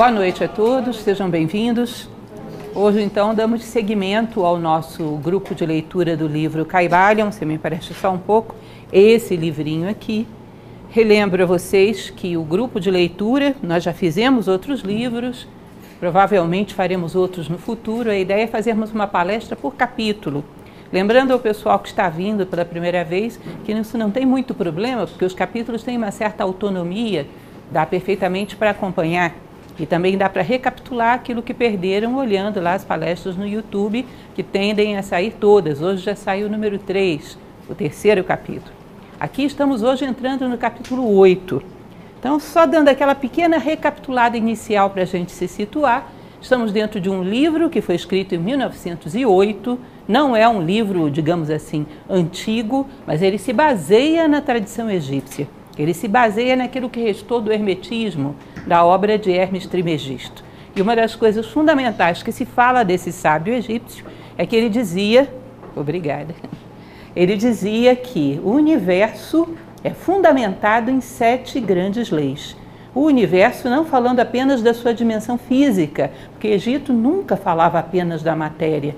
Boa noite a todos, sejam bem-vindos. Hoje, então, damos seguimento ao nosso grupo de leitura do livro Caibalion, se me parece só um pouco, esse livrinho aqui. Relembro a vocês que o grupo de leitura, nós já fizemos outros livros, provavelmente faremos outros no futuro. A ideia é fazermos uma palestra por capítulo. Lembrando ao pessoal que está vindo pela primeira vez que isso não tem muito problema, porque os capítulos têm uma certa autonomia, dá perfeitamente para acompanhar. E também dá para recapitular aquilo que perderam olhando lá as palestras no YouTube, que tendem a sair todas. Hoje já saiu o número 3, o terceiro capítulo. Aqui estamos hoje entrando no capítulo 8. Então, só dando aquela pequena recapitulada inicial para a gente se situar, estamos dentro de um livro que foi escrito em 1908. Não é um livro, digamos assim, antigo, mas ele se baseia na tradição egípcia. Ele se baseia naquilo que restou do hermetismo, da obra de Hermes Trimegisto. E uma das coisas fundamentais que se fala desse sábio egípcio é que ele dizia, obrigada, ele dizia que o universo é fundamentado em sete grandes leis. O universo não falando apenas da sua dimensão física, porque Egito nunca falava apenas da matéria.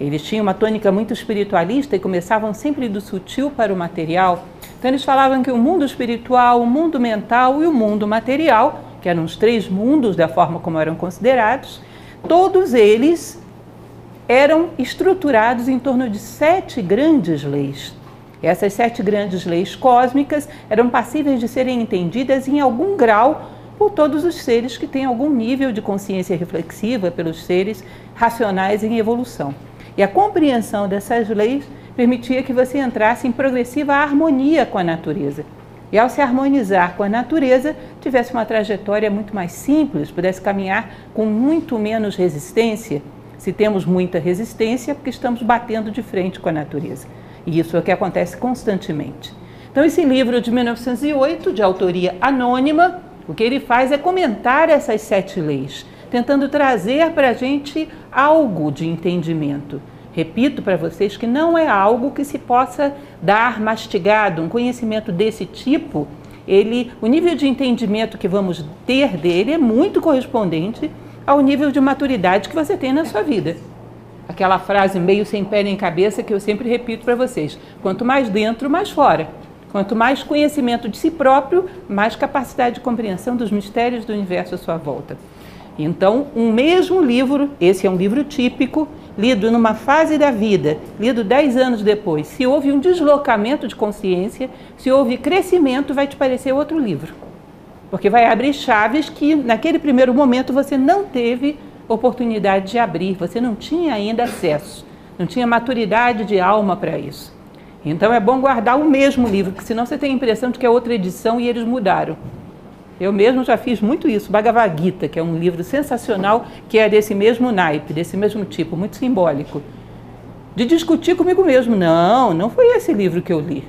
Eles tinham uma tônica muito espiritualista e começavam sempre do sutil para o material. Então eles falavam que o mundo espiritual, o mundo mental e o mundo material que eram os três mundos da forma como eram considerados, todos eles eram estruturados em torno de sete grandes leis. Essas sete grandes leis cósmicas eram passíveis de serem entendidas em algum grau por todos os seres que têm algum nível de consciência reflexiva, pelos seres racionais em evolução. E a compreensão dessas leis permitia que você entrasse em progressiva harmonia com a natureza e ao se harmonizar com a natureza, tivesse uma trajetória muito mais simples, pudesse caminhar com muito menos resistência. Se temos muita resistência, é porque estamos batendo de frente com a natureza. E isso é o que acontece constantemente. Então, esse livro de 1908, de autoria anônima, o que ele faz é comentar essas sete leis, tentando trazer para a gente algo de entendimento. Repito para vocês que não é algo que se possa dar mastigado, um conhecimento desse tipo, ele, o nível de entendimento que vamos ter dele é muito correspondente ao nível de maturidade que você tem na sua vida. Aquela frase meio sem pé nem cabeça que eu sempre repito para vocês: quanto mais dentro, mais fora. Quanto mais conhecimento de si próprio, mais capacidade de compreensão dos mistérios do universo à sua volta. Então, um mesmo livro, esse é um livro típico, lido numa fase da vida, lido dez anos depois, se houve um deslocamento de consciência, se houve crescimento, vai te parecer outro livro. Porque vai abrir chaves que naquele primeiro momento você não teve oportunidade de abrir, você não tinha ainda acesso, não tinha maturidade de alma para isso. Então é bom guardar o mesmo livro, porque senão você tem a impressão de que é outra edição e eles mudaram. Eu mesmo já fiz muito isso. Bhagavad Gita, que é um livro sensacional, que é desse mesmo naipe, desse mesmo tipo, muito simbólico. De discutir comigo mesmo. Não, não foi esse livro que eu li.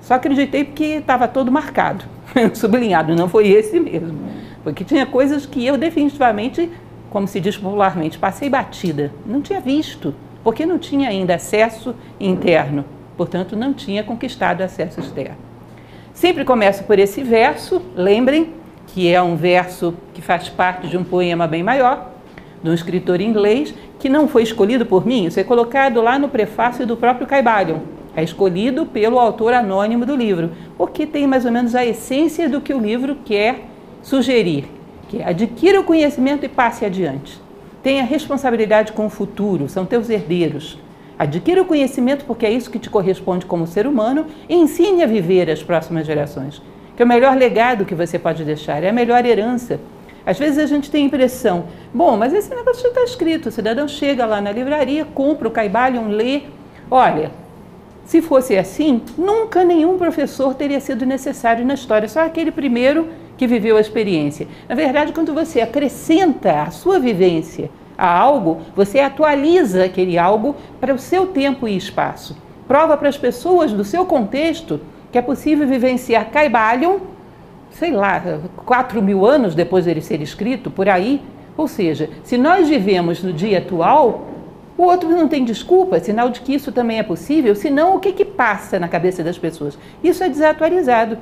Só acreditei porque estava todo marcado, sublinhado. Não foi esse mesmo. Porque tinha coisas que eu definitivamente, como se diz popularmente, passei batida. Não tinha visto, porque não tinha ainda acesso interno. Portanto, não tinha conquistado acesso externo. Sempre começo por esse verso, lembrem que é um verso que faz parte de um poema bem maior, de um escritor inglês, que não foi escolhido por mim, isso é colocado lá no prefácio do próprio Caibalion. É escolhido pelo autor anônimo do livro, porque tem mais ou menos a essência do que o livro quer sugerir, que é adquira o conhecimento e passe adiante. Tenha responsabilidade com o futuro, são teus herdeiros. Adquira o conhecimento, porque é isso que te corresponde como ser humano, e ensine a viver as próximas gerações. Que é o melhor legado que você pode deixar, é a melhor herança. Às vezes a gente tem a impressão, bom, mas esse negócio já está escrito, o cidadão chega lá na livraria, compra o Caibalion, lê. Olha, se fosse assim, nunca nenhum professor teria sido necessário na história, só aquele primeiro que viveu a experiência. Na verdade, quando você acrescenta a sua vivência a algo, você atualiza aquele algo para o seu tempo e espaço. Prova para as pessoas do seu contexto que é possível vivenciar Caibalion, sei lá, 4 mil anos depois dele ser escrito, por aí. Ou seja, se nós vivemos no dia atual, o outro não tem desculpa, sinal de que isso também é possível, senão o que, que passa na cabeça das pessoas? Isso é desatualizado.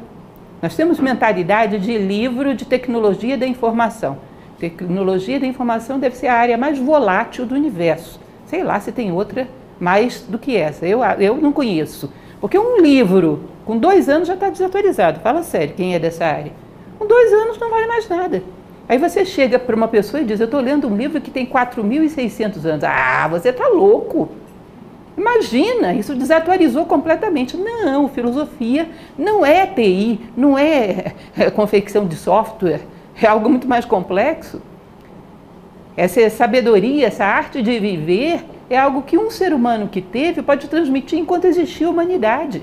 Nós temos mentalidade de livro de tecnologia da informação Tecnologia da informação deve ser a área mais volátil do universo. Sei lá se tem outra mais do que essa. Eu, eu não conheço. Porque um livro com dois anos já está desatualizado. Fala sério, quem é dessa área? Com dois anos não vale mais nada. Aí você chega para uma pessoa e diz: Eu estou lendo um livro que tem 4.600 anos. Ah, você está louco. Imagina, isso desatualizou completamente. Não, filosofia não é TI, não é, é confecção de software, é algo muito mais complexo. Essa sabedoria, essa arte de viver, é algo que um ser humano que teve pode transmitir enquanto existia a humanidade.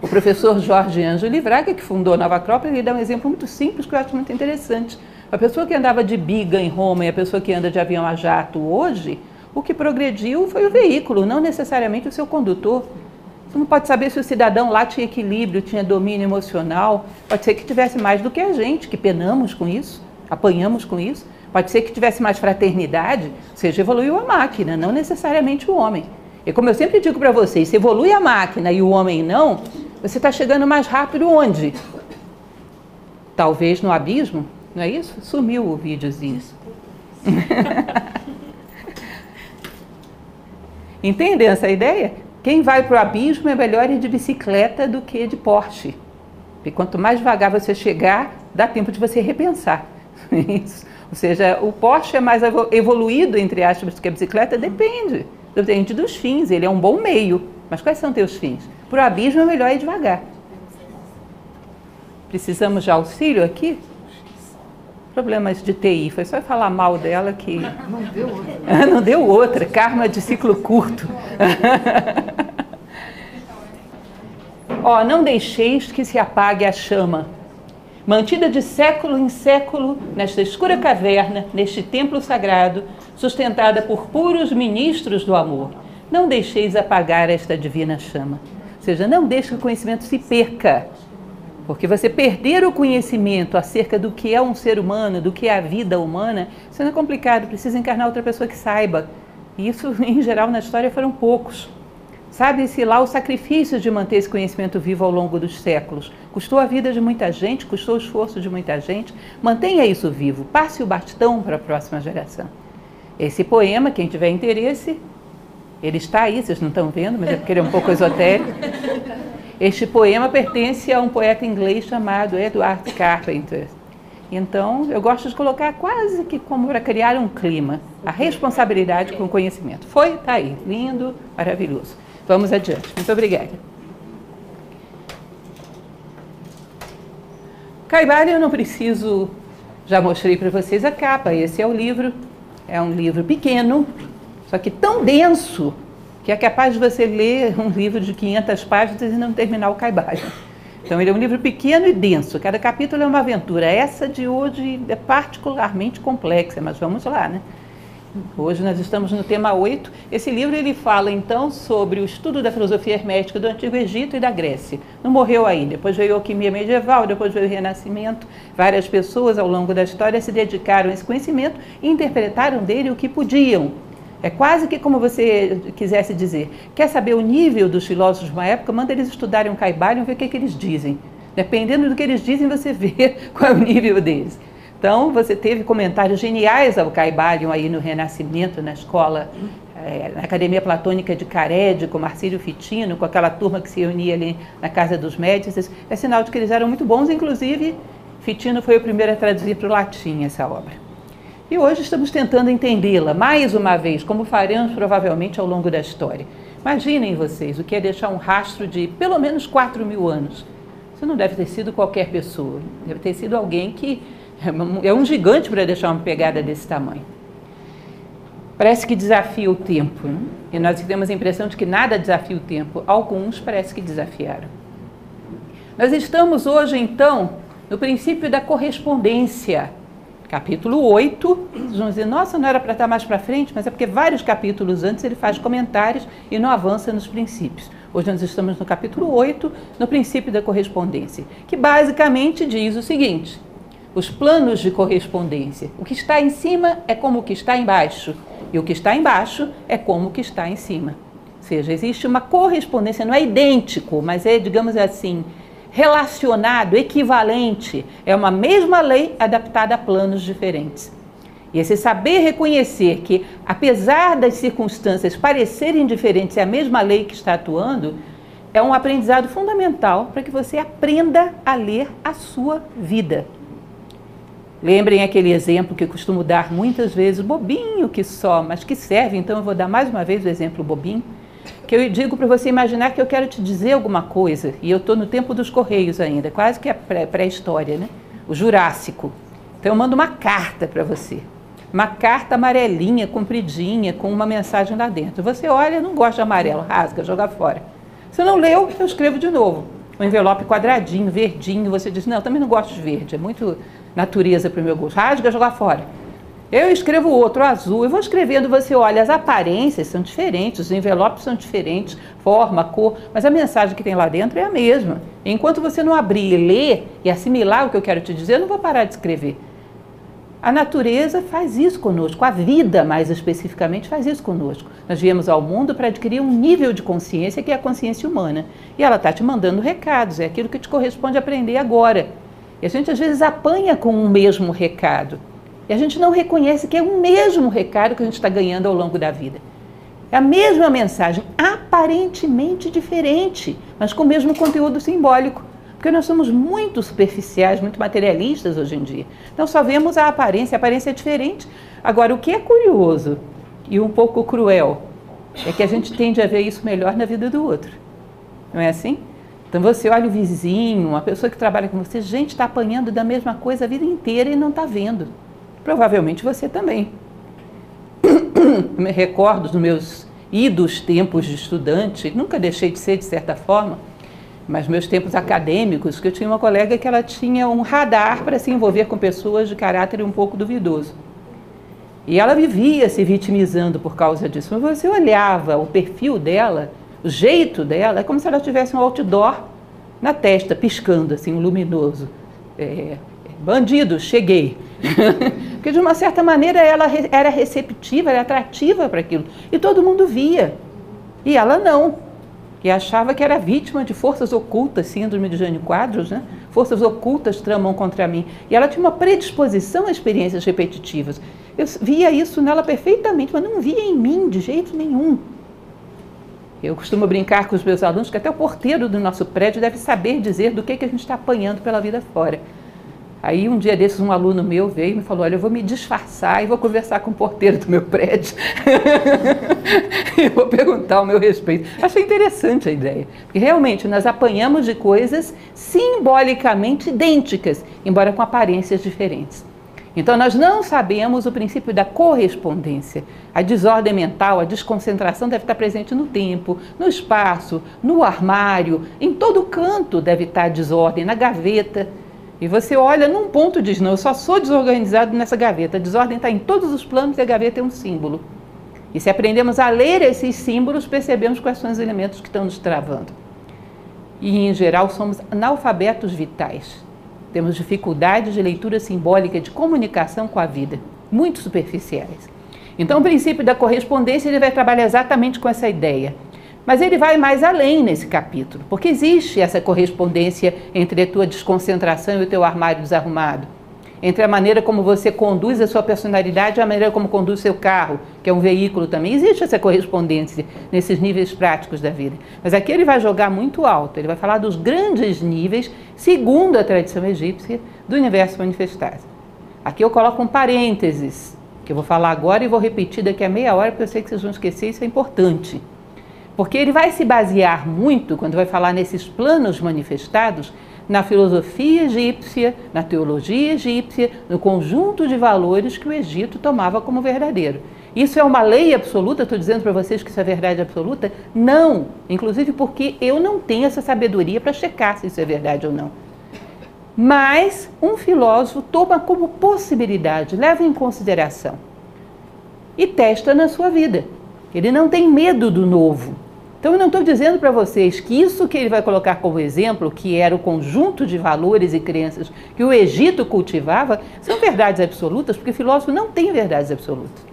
O professor Jorge Ângelo Braga, que fundou a Nova Acrópole, ele dá um exemplo muito simples que eu acho muito interessante. A pessoa que andava de biga em Roma e a pessoa que anda de avião a jato hoje, o que progrediu foi o veículo, não necessariamente o seu condutor. Você não pode saber se o cidadão lá tinha equilíbrio, tinha domínio emocional. Pode ser que tivesse mais do que a gente, que penamos com isso, apanhamos com isso. Pode ser que tivesse mais fraternidade, ou seja, evoluiu a máquina, não necessariamente o homem. E como eu sempre digo para vocês, se evolui a máquina e o homem não, você está chegando mais rápido onde? Talvez no abismo, não é isso? Sumiu o videozinho. Entendem essa ideia? Quem vai para o abismo é melhor ir de bicicleta do que de Porsche. Porque quanto mais devagar você chegar, dá tempo de você repensar. Isso. Ou seja, o Porsche é mais evoluído, entre aspas, do que a bicicleta? Depende. Depende dos fins. Ele é um bom meio. Mas quais são teus fins? Para o abismo é melhor ir devagar. Precisamos de auxílio aqui? Problemas de TI. Foi só falar mal dela que. Não deu outra. Não deu outra. Karma de ciclo curto. Ó, não deixeis que se apague a chama mantida de século em século nesta escura caverna, neste templo sagrado, sustentada por puros ministros do amor. Não deixeis apagar esta divina chama. Ou seja, não deixe que o conhecimento se perca. Porque você perder o conhecimento acerca do que é um ser humano, do que é a vida humana, isso não é complicado, precisa encarnar outra pessoa que saiba. E isso, em geral, na história foram poucos. Sabe-se lá o sacrifício de manter esse conhecimento vivo ao longo dos séculos. Custou a vida de muita gente, custou o esforço de muita gente. Mantenha isso vivo, passe o bastão para a próxima geração. Esse poema, quem tiver interesse, ele está aí, vocês não estão vendo, mas é porque ele é um pouco esotérico. Este poema pertence a um poeta inglês chamado Edward Carpenter. Então, eu gosto de colocar quase que como para criar um clima, a responsabilidade com o conhecimento. Foi, está aí, lindo, maravilhoso. Vamos adiante. Muito obrigada. Caibara, eu não preciso, já mostrei para vocês a capa. Esse é o livro, é um livro pequeno, só que tão denso que é capaz de você ler um livro de 500 páginas e não terminar o Caibara. Então, ele é um livro pequeno e denso, cada capítulo é uma aventura. Essa de hoje é particularmente complexa, mas vamos lá, né? Hoje nós estamos no tema 8. Esse livro ele fala então sobre o estudo da filosofia hermética do Antigo Egito e da Grécia. Não morreu aí. Depois veio a alquimia medieval, depois veio o Renascimento. Várias pessoas ao longo da história se dedicaram a esse conhecimento e interpretaram dele o que podiam. É quase que como você quisesse dizer. Quer saber o nível dos filósofos de uma época? Manda eles estudarem um Caibalion e ver o que, é que eles dizem. Dependendo do que eles dizem, você vê qual é o nível deles. Então, você teve comentários geniais ao Caibalion aí no Renascimento, na escola, é, na Academia Platônica de Carédio, com Marcílio Fitino, com aquela turma que se reunia ali na Casa dos Médicis. É sinal de que eles eram muito bons, inclusive Fitino foi o primeiro a traduzir para o latim essa obra. E hoje estamos tentando entendê-la, mais uma vez, como faremos provavelmente ao longo da história. Imaginem vocês o que é deixar um rastro de pelo menos 4 mil anos. Isso não deve ter sido qualquer pessoa, deve ter sido alguém que é um gigante para deixar uma pegada desse tamanho. Parece que desafia o tempo. Né? E nós temos a impressão de que nada desafia o tempo. Alguns parece que desafiaram. Nós estamos hoje, então, no princípio da correspondência. Capítulo 8. Vocês vão dizer, nossa, não era para estar mais para frente, mas é porque vários capítulos antes ele faz comentários e não avança nos princípios. Hoje nós estamos no capítulo 8, no princípio da correspondência, que basicamente diz o seguinte: os planos de correspondência. O que está em cima é como o que está embaixo, e o que está embaixo é como o que está em cima. Ou seja, existe uma correspondência, não é idêntico, mas é, digamos assim, relacionado, equivalente. É uma mesma lei adaptada a planos diferentes. E esse saber reconhecer que, apesar das circunstâncias parecerem diferentes, é a mesma lei que está atuando, é um aprendizado fundamental para que você aprenda a ler a sua vida. Lembrem aquele exemplo que eu costumo dar muitas vezes, bobinho que só, mas que serve, então eu vou dar mais uma vez o exemplo bobinho, que eu digo para você imaginar que eu quero te dizer alguma coisa, e eu estou no tempo dos Correios ainda, quase que a pré-história, né? O Jurássico. Então eu mando uma carta para você, uma carta amarelinha, compridinha, com uma mensagem lá dentro. Você olha, não gosta de amarelo, rasga, joga fora. Se não leu, eu escrevo de novo. Um envelope quadradinho, verdinho, você diz, não, também não gosto de verde, é muito natureza para o meu gosto. Rasga, jogar fora. Eu escrevo outro azul, eu vou escrevendo, você olha, as aparências são diferentes, os envelopes são diferentes, forma, cor, mas a mensagem que tem lá dentro é a mesma. Enquanto você não abrir e ler e assimilar o que eu quero te dizer, eu não vou parar de escrever. A natureza faz isso conosco, a vida mais especificamente faz isso conosco. Nós viemos ao mundo para adquirir um nível de consciência que é a consciência humana. E ela está te mandando recados, é aquilo que te corresponde aprender agora. E a gente às vezes apanha com o mesmo recado. E a gente não reconhece que é o mesmo recado que a gente está ganhando ao longo da vida. É a mesma mensagem, aparentemente diferente, mas com o mesmo conteúdo simbólico. Porque nós somos muito superficiais, muito materialistas hoje em dia. Então só vemos a aparência, a aparência é diferente. Agora, o que é curioso e um pouco cruel é que a gente tende a ver isso melhor na vida do outro. Não é assim? Então você olha o vizinho, uma pessoa que trabalha com você, gente está apanhando da mesma coisa a vida inteira e não está vendo. Provavelmente você também. Me recordo dos meus idos tempos de estudante, nunca deixei de ser de certa forma, mas meus tempos acadêmicos, que eu tinha uma colega que ela tinha um radar para se envolver com pessoas de caráter um pouco duvidoso. E ela vivia se vitimizando por causa disso. Mas você olhava o perfil dela, o jeito dela, é como se ela tivesse um outdoor na testa, piscando assim, um luminoso. É, bandido, cheguei. Porque de uma certa maneira ela era receptiva, era atrativa para aquilo. E todo mundo via. E ela não que achava que era vítima de forças ocultas, síndrome de Jânio Quadros, né? Forças ocultas tramam contra mim. E ela tinha uma predisposição a experiências repetitivas. Eu via isso nela perfeitamente, mas não via em mim de jeito nenhum. Eu costumo brincar com os meus alunos que até o porteiro do nosso prédio deve saber dizer do que, que a gente está apanhando pela vida fora. Aí um dia desses um aluno meu veio e me falou, olha, eu vou me disfarçar e vou conversar com o porteiro do meu prédio. e vou perguntar o meu respeito. Achei interessante a ideia, porque realmente nós apanhamos de coisas simbolicamente idênticas, embora com aparências diferentes. Então nós não sabemos o princípio da correspondência. A desordem mental, a desconcentração deve estar presente no tempo, no espaço, no armário, em todo canto deve estar a desordem, na gaveta. E você olha num ponto e diz: Não, eu só sou desorganizado nessa gaveta. A desordem está em todos os planos e a gaveta é um símbolo. E se aprendemos a ler esses símbolos, percebemos quais são os elementos que estão nos travando. E, em geral, somos analfabetos vitais. Temos dificuldades de leitura simbólica, de comunicação com a vida, muito superficiais. Então, o princípio da correspondência ele vai trabalhar exatamente com essa ideia mas ele vai mais além nesse capítulo, porque existe essa correspondência entre a tua desconcentração e o teu armário desarrumado, entre a maneira como você conduz a sua personalidade e a maneira como conduz seu carro, que é um veículo também. Existe essa correspondência nesses níveis práticos da vida. Mas aqui ele vai jogar muito alto, ele vai falar dos grandes níveis, segundo a tradição egípcia, do universo manifestado. Aqui eu coloco um parênteses, que eu vou falar agora e vou repetir daqui a meia hora, porque eu sei que vocês vão esquecer, isso é importante. Porque ele vai se basear muito, quando vai falar nesses planos manifestados, na filosofia egípcia, na teologia egípcia, no conjunto de valores que o Egito tomava como verdadeiro. Isso é uma lei absoluta? Estou dizendo para vocês que isso é verdade absoluta? Não! Inclusive porque eu não tenho essa sabedoria para checar se isso é verdade ou não. Mas um filósofo toma como possibilidade, leva em consideração e testa na sua vida. Ele não tem medo do novo. Então eu não estou dizendo para vocês que isso que ele vai colocar como exemplo, que era o conjunto de valores e crenças que o Egito cultivava, são verdades absolutas, porque filósofo não tem verdades absolutas.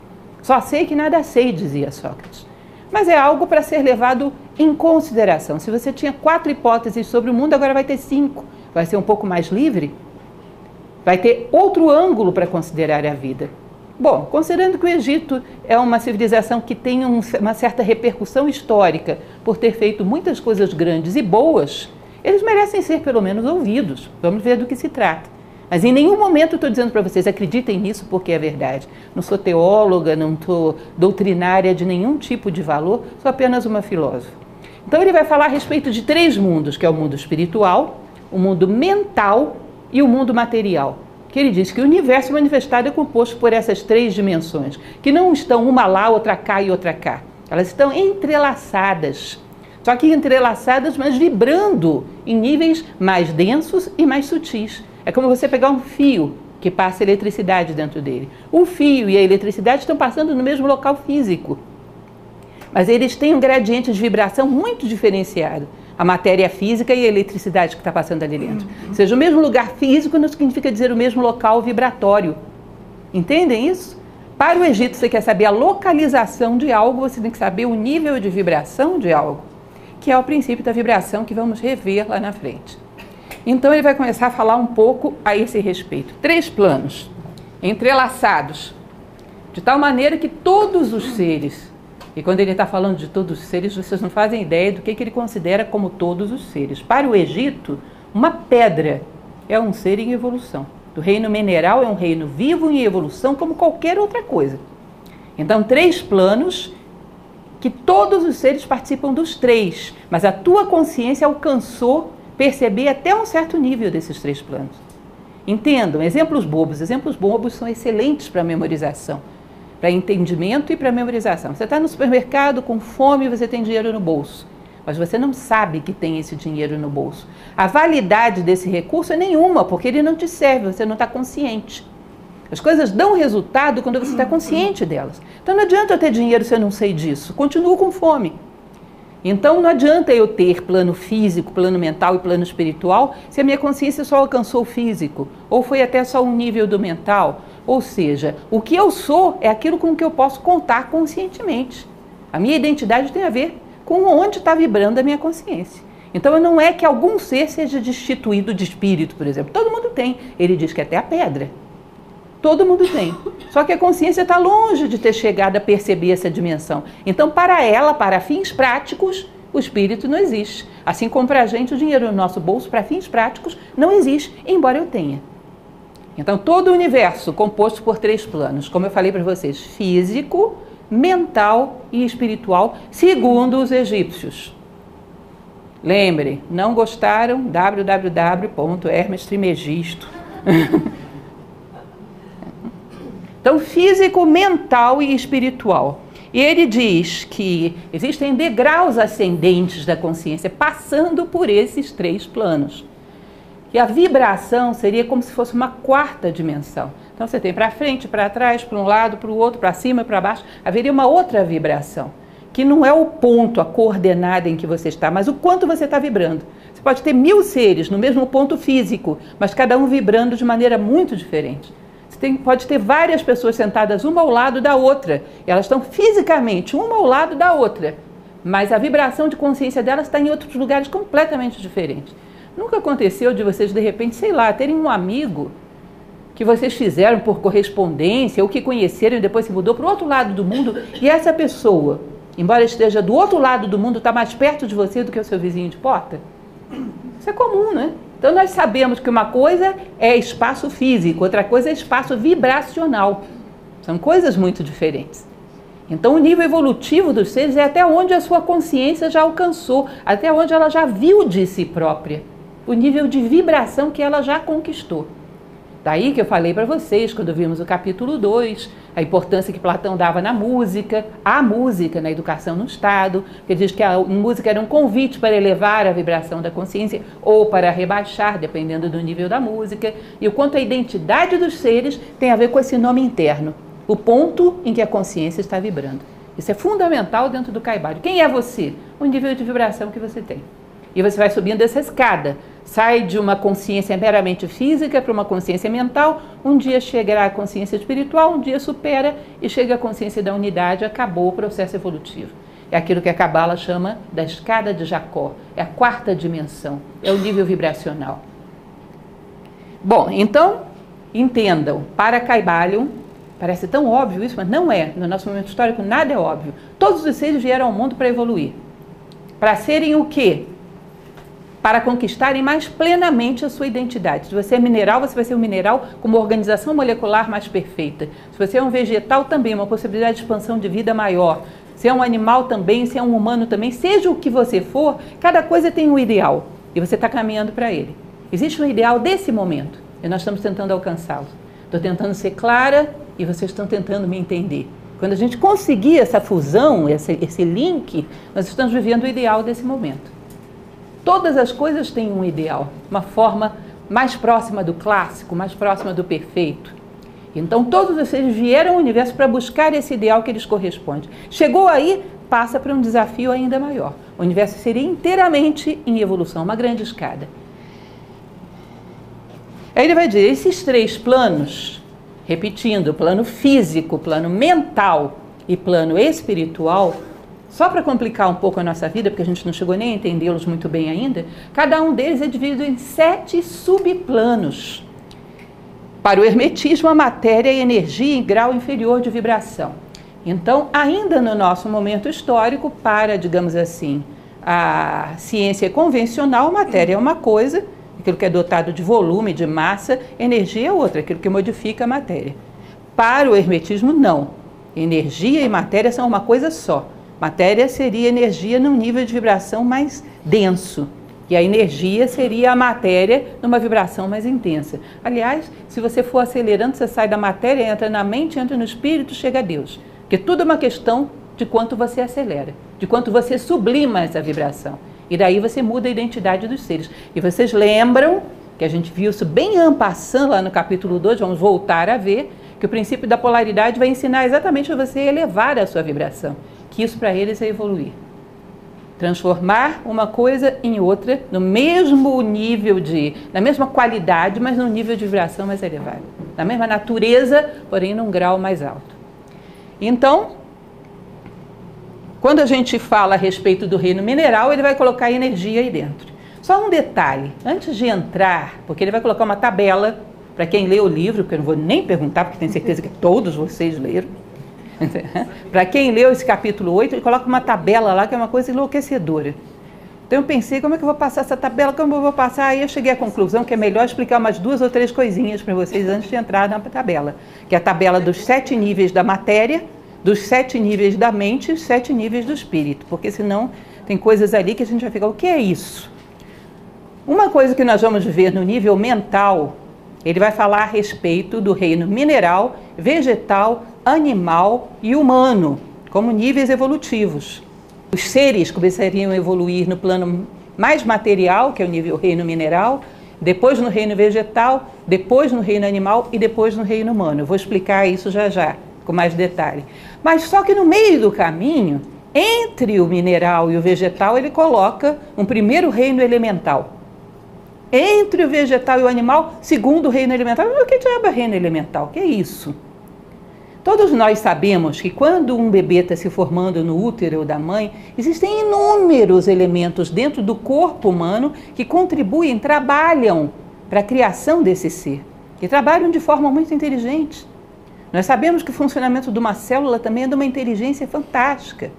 Só sei que nada sei, dizia Sócrates. Mas é algo para ser levado em consideração. Se você tinha quatro hipóteses sobre o mundo, agora vai ter cinco. Vai ser um pouco mais livre? Vai ter outro ângulo para considerar a vida. Bom, considerando que o Egito é uma civilização que tem um, uma certa repercussão histórica por ter feito muitas coisas grandes e boas, eles merecem ser pelo menos ouvidos. Vamos ver do que se trata. Mas em nenhum momento estou dizendo para vocês, acreditem nisso porque é verdade. Não sou teóloga, não sou doutrinária de nenhum tipo de valor, sou apenas uma filósofa. Então ele vai falar a respeito de três mundos, que é o mundo espiritual, o mundo mental e o mundo material que ele diz que o universo manifestado é composto por essas três dimensões, que não estão uma lá, outra cá e outra cá. Elas estão entrelaçadas. Só que entrelaçadas, mas vibrando em níveis mais densos e mais sutis. É como você pegar um fio que passa eletricidade dentro dele. O fio e a eletricidade estão passando no mesmo local físico. Mas eles têm um gradiente de vibração muito diferenciado a matéria física e a eletricidade que está passando ali dentro. Ou seja, o mesmo lugar físico não significa dizer o mesmo local vibratório. Entendem isso? Para o Egito, você quer saber a localização de algo, você tem que saber o nível de vibração de algo, que é o princípio da vibração que vamos rever lá na frente. Então, ele vai começar a falar um pouco a esse respeito. Três planos entrelaçados, de tal maneira que todos os seres e quando ele está falando de todos os seres, vocês não fazem ideia do que, que ele considera como todos os seres. Para o Egito, uma pedra é um ser em evolução. O reino mineral é um reino vivo em evolução, como qualquer outra coisa. Então, três planos que todos os seres participam dos três, mas a tua consciência alcançou perceber até um certo nível desses três planos. Entendam, exemplos bobos. Exemplos bobos são excelentes para memorização para entendimento e para memorização. Você está no supermercado com fome e você tem dinheiro no bolso, mas você não sabe que tem esse dinheiro no bolso. A validade desse recurso é nenhuma, porque ele não te serve, você não está consciente. As coisas dão resultado quando você está consciente delas. Então não adianta eu ter dinheiro se eu não sei disso. Continuo com fome. Então não adianta eu ter plano físico, plano mental e plano espiritual se a minha consciência só alcançou o físico, ou foi até só um nível do mental, ou seja, o que eu sou é aquilo com que eu posso contar conscientemente. A minha identidade tem a ver com onde está vibrando a minha consciência. Então não é que algum ser seja destituído de espírito, por exemplo. Todo mundo tem. Ele diz que até a pedra. Todo mundo tem. Só que a consciência está longe de ter chegado a perceber essa dimensão. Então, para ela, para fins práticos, o espírito não existe. Assim como para a gente, o dinheiro no nosso bolso, para fins práticos, não existe, embora eu tenha. Então, todo o universo composto por três planos, como eu falei para vocês: físico, mental e espiritual, segundo os egípcios. Lembre, não gostaram? www.hermestrimegisto. então, físico, mental e espiritual. E ele diz que existem degraus ascendentes da consciência, passando por esses três planos. E a vibração seria como se fosse uma quarta dimensão. Então você tem para frente, para trás, para um lado, para o outro, para cima, para baixo. Haveria uma outra vibração, que não é o ponto, a coordenada em que você está, mas o quanto você está vibrando. Você pode ter mil seres no mesmo ponto físico, mas cada um vibrando de maneira muito diferente. Tem, pode ter várias pessoas sentadas uma ao lado da outra, elas estão fisicamente uma ao lado da outra, mas a vibração de consciência delas está em outros lugares completamente diferentes. Nunca aconteceu de vocês, de repente, sei lá, terem um amigo que vocês fizeram por correspondência ou que conheceram e depois se mudou para o outro lado do mundo e essa pessoa, embora esteja do outro lado do mundo, está mais perto de você do que o seu vizinho de porta? Isso é comum, né? Então nós sabemos que uma coisa é espaço físico, outra coisa é espaço vibracional. São coisas muito diferentes. Então o nível evolutivo dos seres é até onde a sua consciência já alcançou, até onde ela já viu de si própria o nível de vibração que ela já conquistou. Daí que eu falei para vocês, quando vimos o capítulo 2, a importância que Platão dava na música, a música na educação no Estado, que diz que a música era um convite para elevar a vibração da consciência ou para rebaixar, dependendo do nível da música, e o quanto a identidade dos seres tem a ver com esse nome interno, o ponto em que a consciência está vibrando. Isso é fundamental dentro do Caibário. Quem é você? O nível de vibração que você tem. E você vai subindo essa escada sai de uma consciência meramente física para uma consciência mental, um dia chegará à consciência espiritual, um dia supera e chega à consciência da unidade, acabou o processo evolutivo. É aquilo que a Cabala chama da escada de Jacó. É a quarta dimensão, é o nível vibracional. Bom, então, entendam, para Caibalion, parece tão óbvio isso, mas não é. No nosso momento histórico, nada é óbvio. Todos os seres vieram ao mundo para evoluir. Para serem o quê? Para conquistarem mais plenamente a sua identidade. Se você é mineral, você vai ser um mineral com uma organização molecular mais perfeita. Se você é um vegetal, também uma possibilidade de expansão de vida maior. Se é um animal também, se é um humano também, seja o que você for, cada coisa tem um ideal e você está caminhando para ele. Existe um ideal desse momento e nós estamos tentando alcançá-lo. Estou tentando ser clara e vocês estão tentando me entender. Quando a gente conseguir essa fusão, esse, esse link, nós estamos vivendo o ideal desse momento. Todas as coisas têm um ideal, uma forma mais próxima do clássico, mais próxima do perfeito. Então todos vocês vieram ao universo para buscar esse ideal que lhes corresponde. Chegou aí, passa para um desafio ainda maior. O universo seria inteiramente em evolução, uma grande escada. Aí ele vai dizer: esses três planos, repetindo, plano físico, plano mental e plano espiritual, só para complicar um pouco a nossa vida, porque a gente não chegou nem a entendê-los muito bem ainda, cada um deles é dividido em sete subplanos. Para o hermetismo, a matéria e energia em grau inferior de vibração. Então, ainda no nosso momento histórico, para, digamos assim, a ciência convencional, matéria é uma coisa, aquilo que é dotado de volume, de massa, energia é outra, aquilo que modifica a matéria. Para o hermetismo, não. Energia e matéria são uma coisa só. Matéria seria energia num nível de vibração mais denso. E a energia seria a matéria numa vibração mais intensa. Aliás, se você for acelerando, você sai da matéria, entra na mente, entra no espírito, chega a Deus. Porque tudo é uma questão de quanto você acelera, de quanto você sublima essa vibração. E daí você muda a identidade dos seres. E vocês lembram que a gente viu isso bem ampassando lá no capítulo 2, vamos voltar a ver, que o princípio da polaridade vai ensinar exatamente a você elevar a sua vibração que isso para eles é evoluir. Transformar uma coisa em outra no mesmo nível de, na mesma qualidade, mas num nível de vibração mais elevado. Na mesma natureza, porém num grau mais alto. Então, quando a gente fala a respeito do reino mineral, ele vai colocar energia aí dentro. Só um detalhe, antes de entrar, porque ele vai colocar uma tabela para quem lê o livro, que eu não vou nem perguntar, porque tenho certeza que todos vocês leram Para quem leu esse capítulo 8, ele coloca uma tabela lá que é uma coisa enlouquecedora. Então eu pensei, como é que eu vou passar essa tabela? Como eu vou passar? Aí eu cheguei à conclusão que é melhor explicar umas duas ou três coisinhas para vocês antes de entrar na tabela. Que é a tabela dos sete níveis da matéria, dos sete níveis da mente e os sete níveis do espírito. Porque senão tem coisas ali que a gente vai ficar, o que é isso? Uma coisa que nós vamos ver no nível mental, ele vai falar a respeito do reino mineral, vegetal, animal e humano, como níveis evolutivos. Os seres começariam a evoluir no plano mais material, que é o nível reino mineral, depois no reino vegetal, depois no reino animal e depois no reino humano. Eu vou explicar isso já já, com mais detalhe. Mas só que no meio do caminho, entre o mineral e o vegetal, ele coloca um primeiro reino elemental. Entre o vegetal e o animal, segundo reino elemental. O que diabo é reino elemental? O que é isso? Todos nós sabemos que quando um bebê está se formando no útero da mãe, existem inúmeros elementos dentro do corpo humano que contribuem, trabalham para a criação desse ser, e trabalham de forma muito inteligente. Nós sabemos que o funcionamento de uma célula também é de uma inteligência fantástica.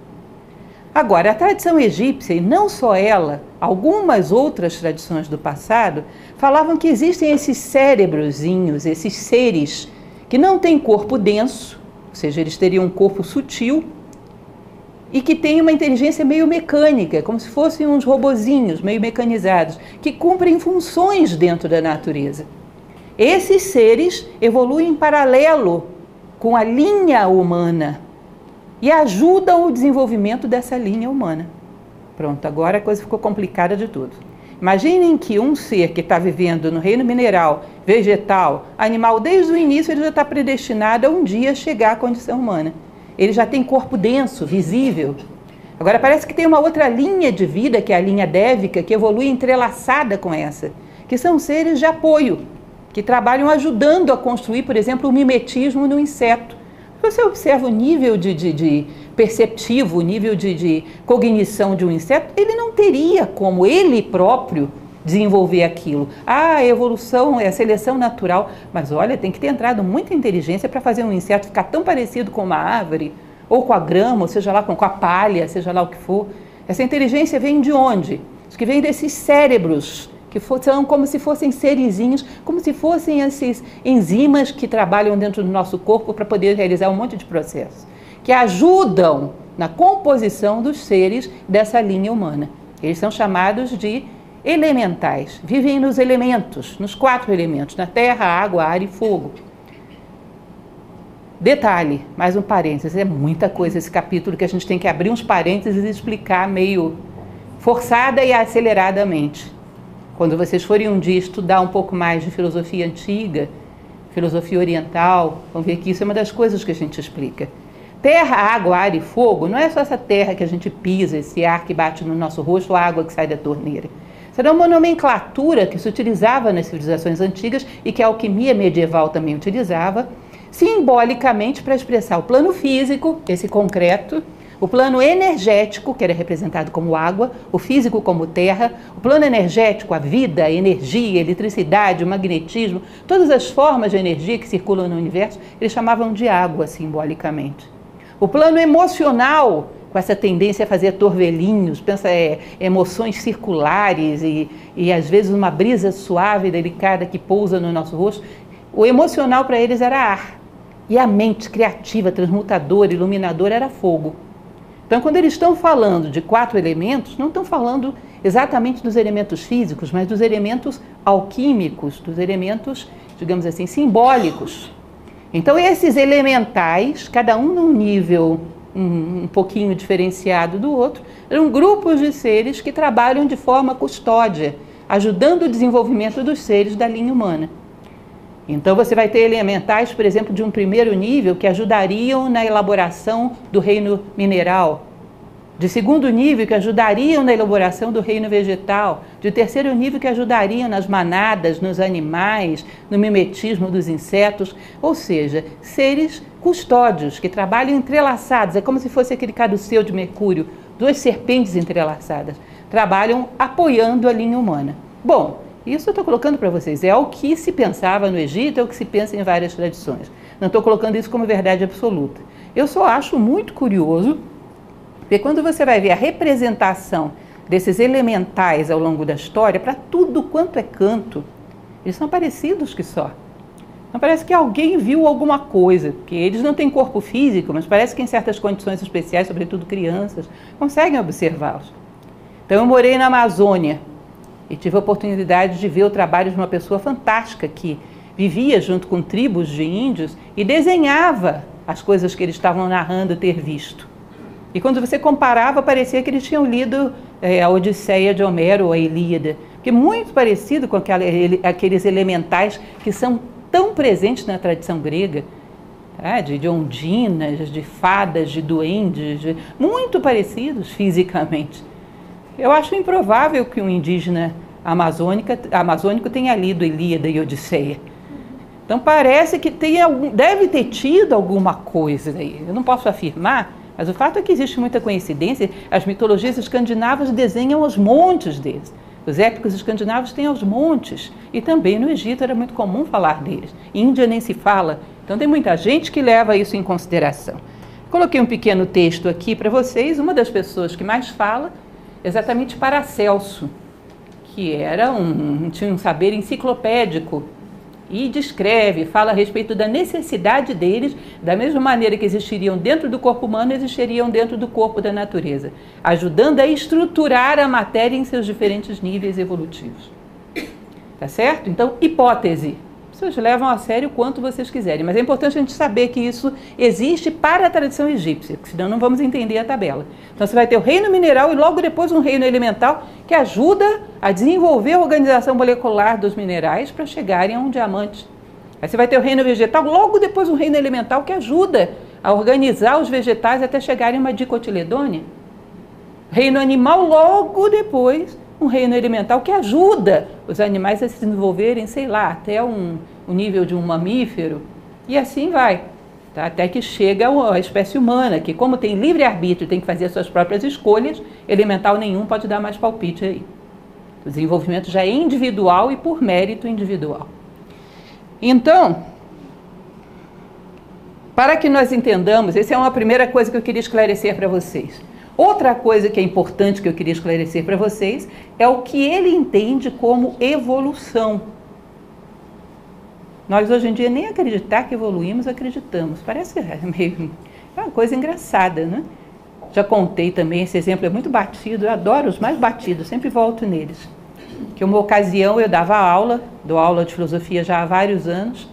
Agora, a tradição egípcia, e não só ela, algumas outras tradições do passado, falavam que existem esses cérebrozinhos, esses seres que não têm corpo denso, ou seja, eles teriam um corpo sutil e que têm uma inteligência meio mecânica, como se fossem uns robozinhos meio mecanizados, que cumprem funções dentro da natureza. Esses seres evoluem em paralelo com a linha humana e ajudam o desenvolvimento dessa linha humana. Pronto, agora a coisa ficou complicada de tudo. Imaginem que um ser que está vivendo no reino mineral, vegetal, animal, desde o início ele já está predestinado a um dia chegar à condição humana. Ele já tem corpo denso, visível. Agora parece que tem uma outra linha de vida, que é a linha dévica, que evolui entrelaçada com essa, que são seres de apoio, que trabalham ajudando a construir, por exemplo, o mimetismo no inseto. você observa o nível de, de, de perceptivo, o nível de, de cognição de um inseto, ele não teria como ele próprio desenvolver aquilo. Ah, a evolução é a seleção natural, mas olha, tem que ter entrado muita inteligência para fazer um inseto ficar tão parecido com uma árvore, ou com a grama, ou seja lá com a palha, seja lá o que for. Essa inteligência vem de onde? Acho que vem desses cérebros que são como se fossem serizinhos, como se fossem esses enzimas que trabalham dentro do nosso corpo para poder realizar um monte de processos, que ajudam na composição dos seres dessa linha humana. Eles são chamados de elementais, vivem nos elementos, nos quatro elementos, na terra, água, ar e fogo. Detalhe, mais um parênteses, é muita coisa esse capítulo que a gente tem que abrir uns parênteses e explicar meio forçada e aceleradamente. Quando vocês forem um dia estudar um pouco mais de filosofia antiga, filosofia oriental, vão ver que isso é uma das coisas que a gente explica. Terra, água, ar e fogo não é só essa terra que a gente pisa, esse ar que bate no nosso rosto, a água que sai da torneira. Era uma nomenclatura que se utilizava nas civilizações antigas e que a alquimia medieval também utilizava, simbolicamente para expressar o plano físico, esse concreto, o plano energético, que era representado como água, o físico como terra, o plano energético, a vida, a energia, a eletricidade, o magnetismo, todas as formas de energia que circulam no universo, eles chamavam de água simbolicamente. O plano emocional, com essa tendência a fazer torvelinhos, pensa é, emoções circulares e, e às vezes uma brisa suave e delicada que pousa no nosso rosto. O emocional para eles era ar. E a mente criativa, transmutadora, iluminadora era fogo. Então, quando eles estão falando de quatro elementos, não estão falando exatamente dos elementos físicos, mas dos elementos alquímicos, dos elementos, digamos assim, simbólicos. Então, esses elementais, cada um num nível um, um pouquinho diferenciado do outro, eram grupos de seres que trabalham de forma custódia, ajudando o desenvolvimento dos seres da linha humana. Então, você vai ter elementais, por exemplo, de um primeiro nível que ajudariam na elaboração do reino mineral, de segundo nível que ajudariam na elaboração do reino vegetal, de terceiro nível que ajudariam nas manadas, nos animais, no mimetismo dos insetos, ou seja, seres custódios que trabalham entrelaçados, é como se fosse aquele caduceu de Mercúrio, duas serpentes entrelaçadas, trabalham apoiando a linha humana. Bom, isso eu estou colocando para vocês. É o que se pensava no Egito, é o que se pensa em várias tradições. Não estou colocando isso como verdade absoluta. Eu só acho muito curioso, porque quando você vai ver a representação desses elementais ao longo da história, para tudo quanto é canto, eles são parecidos que só. Não parece que alguém viu alguma coisa, porque eles não têm corpo físico, mas parece que em certas condições especiais, sobretudo crianças, conseguem observá-los. Então eu morei na Amazônia, e tive a oportunidade de ver o trabalho de uma pessoa fantástica que vivia junto com tribos de índios e desenhava as coisas que eles estavam narrando ter visto. E quando você comparava, parecia que eles tinham lido é, a Odisseia de Homero ou a Ilíada, que é muito parecido com aquela, aqueles elementais que são tão presentes na tradição grega, tá? de, de, ondinas, de fadas, de duendes, de, muito parecidos fisicamente. Eu acho improvável que um indígena amazônica, amazônico tenha lido Ilíada e Odisseia. Então parece que tem deve ter tido alguma coisa aí. Eu não posso afirmar, mas o fato é que existe muita coincidência. As mitologias escandinavas desenham os montes deles. Os épicos escandinavos têm os montes. E também no Egito era muito comum falar deles. Índia nem se fala. Então tem muita gente que leva isso em consideração. Coloquei um pequeno texto aqui para vocês. Uma das pessoas que mais fala exatamente Paracelso, que era um, tinha um saber enciclopédico e descreve, fala a respeito da necessidade deles, da mesma maneira que existiriam dentro do corpo humano, existiriam dentro do corpo da natureza, ajudando a estruturar a matéria em seus diferentes níveis evolutivos. Tá certo? Então, hipótese. Vocês levam a sério quanto vocês quiserem, mas é importante a gente saber que isso existe para a tradição egípcia, senão não vamos entender a tabela. Então você vai ter o reino mineral e logo depois um reino elemental que ajuda a desenvolver a organização molecular dos minerais para chegarem a um diamante. Aí você vai ter o reino vegetal, logo depois um reino elemental que ajuda a organizar os vegetais até chegarem a uma dicotiledônia. Reino animal, logo depois um reino elemental que ajuda os animais a se desenvolverem, sei lá, até um, um nível de um mamífero, e assim vai. Tá? Até que chega a espécie humana, que como tem livre-arbítrio tem que fazer suas próprias escolhas, elemental nenhum pode dar mais palpite aí. O desenvolvimento já é individual e por mérito individual. Então, para que nós entendamos, essa é uma primeira coisa que eu queria esclarecer para vocês. Outra coisa que é importante que eu queria esclarecer para vocês é o que ele entende como evolução. Nós hoje em dia nem acreditar que evoluímos acreditamos. Parece meio é uma coisa engraçada, né? Já contei também, esse exemplo é muito batido, eu adoro os mais batidos, sempre volto neles. Que uma ocasião eu dava aula, dou aula de filosofia já há vários anos,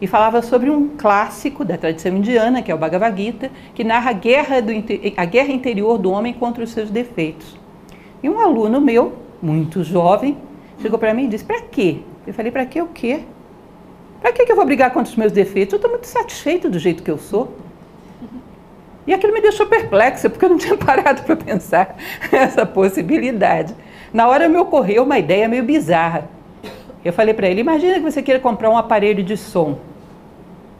e falava sobre um clássico da tradição indiana, que é o Bhagavad Gita, que narra a guerra, do, a guerra interior do homem contra os seus defeitos. E um aluno meu, muito jovem, chegou para mim e disse: Para quê? Eu falei: Para quê o quê? Para que, eu vou brigar contra os meus defeitos? Eu estou muito satisfeito do jeito que eu sou. E aquilo me deixou perplexa, porque eu não tinha parado para pensar essa possibilidade. Na hora me ocorreu uma ideia meio bizarra. Eu falei para ele: imagina que você queira comprar um aparelho de som.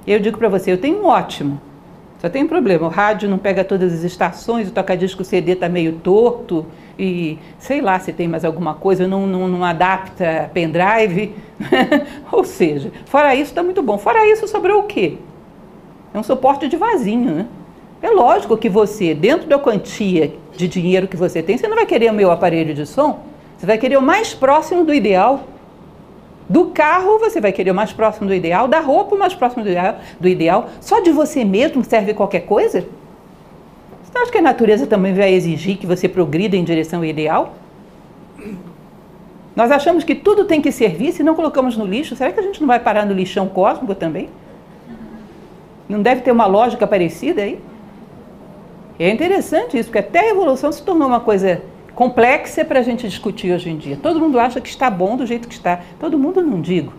Eu digo para você: eu tenho um ótimo. Só tem um problema: o rádio não pega todas as estações, o toca-disco CD está meio torto, e sei lá se tem mais alguma coisa, não, não, não adapta pendrive. Ou seja, fora isso está muito bom. Fora isso, sobrou o quê? É um suporte de vasinho, né? É lógico que você, dentro da quantia de dinheiro que você tem, você não vai querer o meu aparelho de som, você vai querer o mais próximo do ideal. Do carro, você vai querer o mais próximo do ideal, da roupa, o mais próximo do ideal. Do ideal. Só de você mesmo serve qualquer coisa? Você acha que a natureza também vai exigir que você progrida em direção ao ideal? Nós achamos que tudo tem que servir, se não colocamos no lixo, será que a gente não vai parar no lixão cósmico também? Não deve ter uma lógica parecida aí? É interessante isso, porque até a evolução se tornou uma coisa complexa para a gente discutir hoje em dia. Todo mundo acha que está bom do jeito que está. Todo mundo não digo.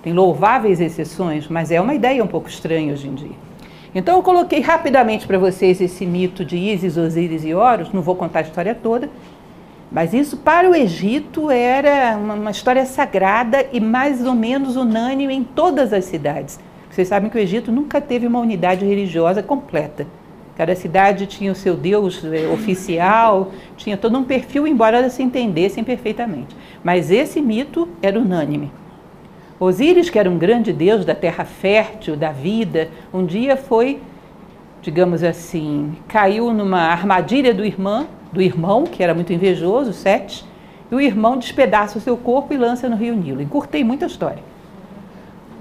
Tem louváveis exceções, mas é uma ideia um pouco estranha hoje em dia. Então eu coloquei rapidamente para vocês esse mito de Isis, Osíris e Horus, não vou contar a história toda, mas isso para o Egito era uma, uma história sagrada e mais ou menos unânime em todas as cidades. Vocês sabem que o Egito nunca teve uma unidade religiosa completa. Cada cidade tinha o seu deus é, oficial, tinha todo um perfil, embora elas se entendessem perfeitamente. Mas esse mito era unânime. Osíris, que era um grande deus da terra fértil, da vida, um dia foi, digamos assim, caiu numa armadilha do irmão, do irmão, que era muito invejoso, Sete, e o irmão despedaça o seu corpo e lança no rio Nilo. Encurtei muita história.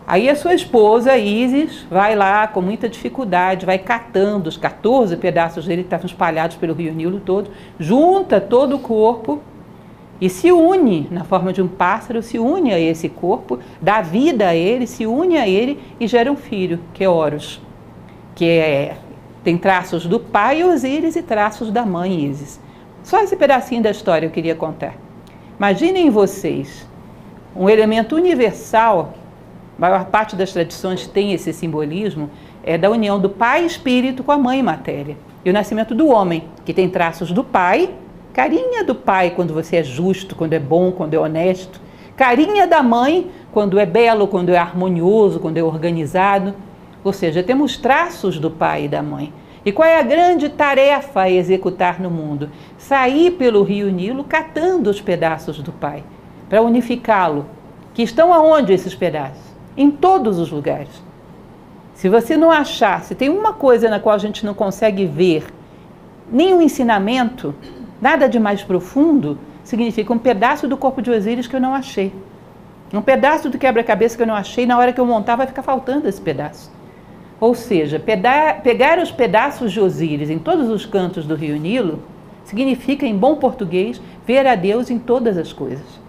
Aí a sua esposa, Isis, vai lá com muita dificuldade, vai catando os 14 pedaços dele que estavam espalhados pelo rio Nilo todo, junta todo o corpo e se une na forma de um pássaro, se une a esse corpo, dá vida a ele, se une a ele e gera um filho, que é Horus, que é, tem traços do pai Osíris e traços da mãe Isis. Só esse pedacinho da história eu queria contar. Imaginem vocês um elemento universal a maior parte das tradições tem esse simbolismo, é da união do pai espírito com a mãe matéria. E o nascimento do homem, que tem traços do pai, carinha do pai quando você é justo, quando é bom, quando é honesto, carinha da mãe quando é belo, quando é harmonioso, quando é organizado. Ou seja, temos traços do pai e da mãe. E qual é a grande tarefa a executar no mundo? Sair pelo rio Nilo catando os pedaços do pai, para unificá-lo. Que estão aonde esses pedaços? Em todos os lugares. Se você não achar, se tem uma coisa na qual a gente não consegue ver nenhum ensinamento, nada de mais profundo, significa um pedaço do corpo de Osíris que eu não achei. Um pedaço do quebra-cabeça que eu não achei, na hora que eu montar vai ficar faltando esse pedaço. Ou seja, pegar os pedaços de Osíris em todos os cantos do rio Nilo significa, em bom português, ver a Deus em todas as coisas.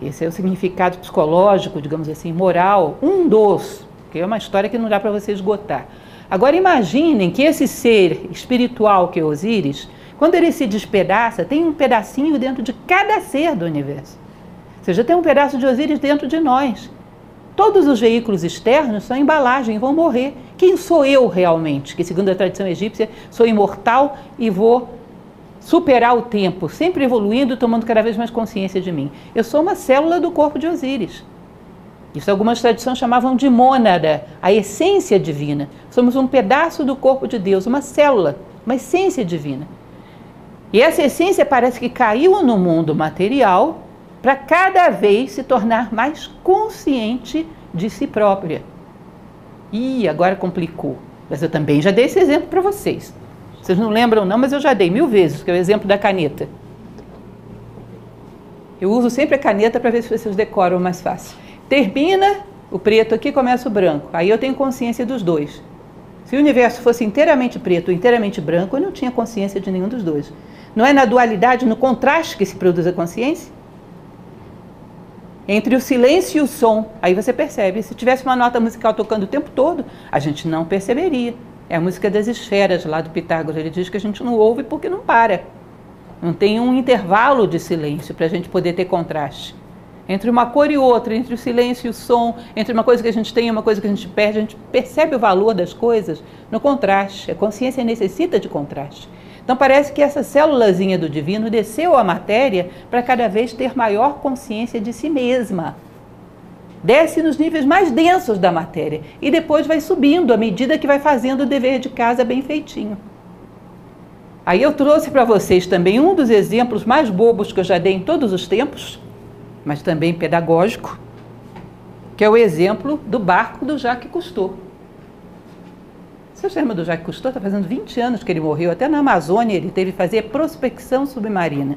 Esse é o significado psicológico, digamos assim, moral, um dos, que é uma história que não dá para você esgotar. Agora imaginem que esse ser espiritual que é Osíris, quando ele se despedaça, tem um pedacinho dentro de cada ser do universo. Ou seja, tem um pedaço de Osíris dentro de nós. Todos os veículos externos são embalagem, vão morrer. Quem sou eu realmente? Que segundo a tradição egípcia, sou imortal e vou superar o tempo, sempre evoluindo, tomando cada vez mais consciência de mim. Eu sou uma célula do corpo de Osíris. Isso algumas tradições chamavam de mônada, a essência divina. Somos um pedaço do corpo de Deus, uma célula, uma essência divina. E essa essência parece que caiu no mundo material para cada vez se tornar mais consciente de si própria. E agora complicou. Mas eu também já dei esse exemplo para vocês. Vocês não lembram não, mas eu já dei mil vezes, que é o exemplo da caneta. Eu uso sempre a caneta para ver se vocês decoram mais fácil. Termina o preto aqui, começa o branco. Aí eu tenho consciência dos dois. Se o universo fosse inteiramente preto ou inteiramente branco, eu não tinha consciência de nenhum dos dois. Não é na dualidade, no contraste que se produz a consciência? Entre o silêncio e o som, aí você percebe. Se tivesse uma nota musical tocando o tempo todo, a gente não perceberia. É a música das esferas lá do Pitágoras. Ele diz que a gente não ouve porque não para. Não tem um intervalo de silêncio para a gente poder ter contraste. Entre uma cor e outra, entre o silêncio e o som, entre uma coisa que a gente tem e uma coisa que a gente perde, a gente percebe o valor das coisas no contraste. A consciência necessita de contraste. Então parece que essa célulazinha do divino desceu à matéria para cada vez ter maior consciência de si mesma. Desce nos níveis mais densos da matéria e depois vai subindo à medida que vai fazendo o dever de casa bem feitinho. Aí eu trouxe para vocês também um dos exemplos mais bobos que eu já dei em todos os tempos, mas também pedagógico, que é o exemplo do barco do Jacques Cousteau. Vocês lembram do Jacques Cousteau? Está fazendo 20 anos que ele morreu. Até na Amazônia ele teve que fazer prospecção submarina.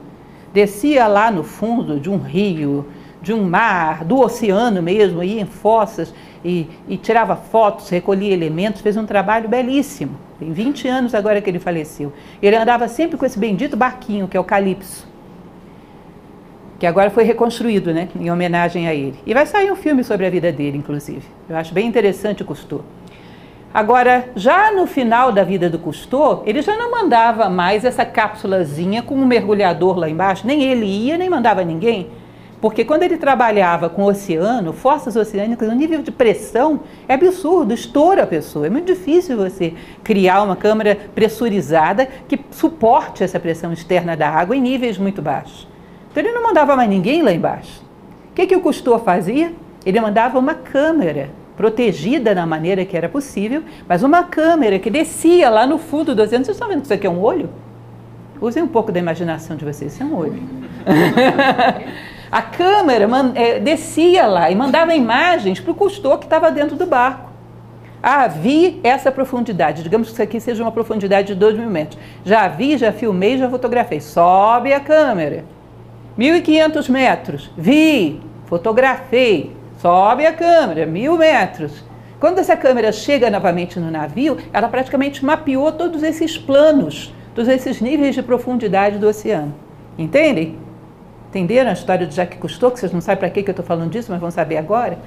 Descia lá no fundo de um rio, de um mar, do oceano mesmo, ia em fossas e, e tirava fotos, recolhia elementos, fez um trabalho belíssimo. Tem 20 anos agora que ele faleceu. Ele andava sempre com esse bendito barquinho, que é o Calypso. Que agora foi reconstruído, né? Em homenagem a ele. E vai sair um filme sobre a vida dele, inclusive. Eu acho bem interessante o Cousteau. Agora, já no final da vida do Cousteau, ele já não mandava mais essa cápsulazinha com um mergulhador lá embaixo, nem ele ia, nem mandava ninguém. Porque quando ele trabalhava com oceano, forças oceânicas, o nível de pressão é absurdo, estoura a pessoa. É muito difícil você criar uma câmara pressurizada que suporte essa pressão externa da água em níveis muito baixos. Então ele não mandava mais ninguém lá embaixo. O que, que o Cousteau fazia? Ele mandava uma câmera protegida na maneira que era possível, mas uma câmera que descia lá no fundo do oceano. Vocês estão vendo que isso aqui é um olho? Usem um pouco da imaginação de vocês, isso é um olho. A câmera é, descia lá e mandava imagens para o custor que estava dentro do barco. Ah, vi essa profundidade. Digamos que isso aqui seja uma profundidade de 2 mil metros. Já vi, já filmei, já fotografei. Sobe a câmera. 1.500 metros. Vi, fotografei. Sobe a câmera, mil metros. Quando essa câmera chega novamente no navio, ela praticamente mapeou todos esses planos, todos esses níveis de profundidade do oceano. Entendem? Entenderam a história do Jacques Cousteau, que vocês não sabem para que eu estou falando disso, mas vão saber agora?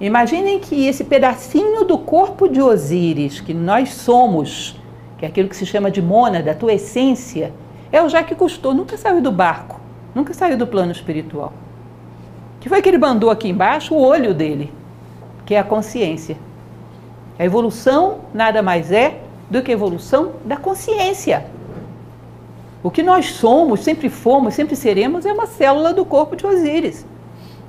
Imaginem que esse pedacinho do corpo de Osíris, que nós somos, que é aquilo que se chama de mônada, a tua essência, é o Jacques Cousteau, nunca saiu do barco, nunca saiu do plano espiritual. que foi que ele mandou aqui embaixo? O olho dele, que é a consciência. A evolução nada mais é do que a evolução da consciência. O que nós somos, sempre fomos, sempre seremos, é uma célula do corpo de Osíris.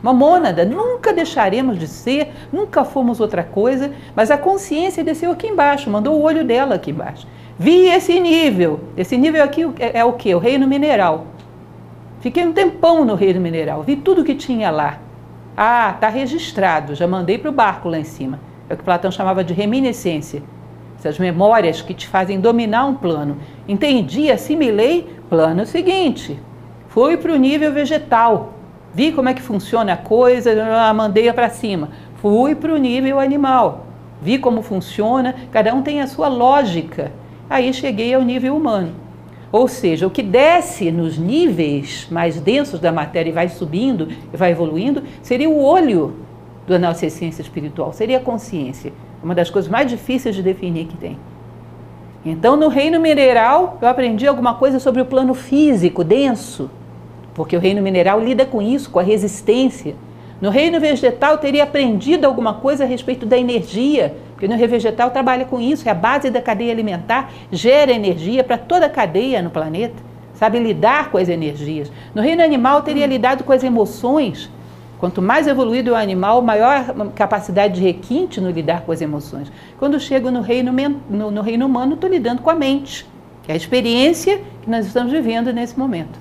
Uma mônada. Nunca deixaremos de ser, nunca fomos outra coisa, mas a consciência desceu aqui embaixo, mandou o olho dela aqui embaixo. Vi esse nível. Esse nível aqui é, é o que? O reino mineral. Fiquei um tempão no reino mineral, vi tudo que tinha lá. Ah, está registrado, já mandei para o barco lá em cima. É o que Platão chamava de reminiscência essas memórias que te fazem dominar um plano. Entendi, assimilei, plano seguinte. Fui para o nível vegetal, vi como é que funciona a coisa, mandei para cima. Fui para o nível animal, vi como funciona, cada um tem a sua lógica. Aí cheguei ao nível humano. Ou seja, o que desce nos níveis mais densos da matéria e vai subindo e vai evoluindo, seria o olho da nossa essência espiritual, seria a consciência. Uma das coisas mais difíceis de definir que tem. Então, no reino mineral, eu aprendi alguma coisa sobre o plano físico denso, porque o reino mineral lida com isso, com a resistência. No reino vegetal, eu teria aprendido alguma coisa a respeito da energia, porque no reino vegetal trabalha com isso, é a base da cadeia alimentar, gera energia para toda a cadeia no planeta, sabe lidar com as energias. No reino animal, eu teria lidado com as emoções, Quanto mais evoluído é o animal, maior capacidade de requinte no lidar com as emoções. Quando chego no reino, no, no reino humano, estou lidando com a mente, que é a experiência que nós estamos vivendo nesse momento.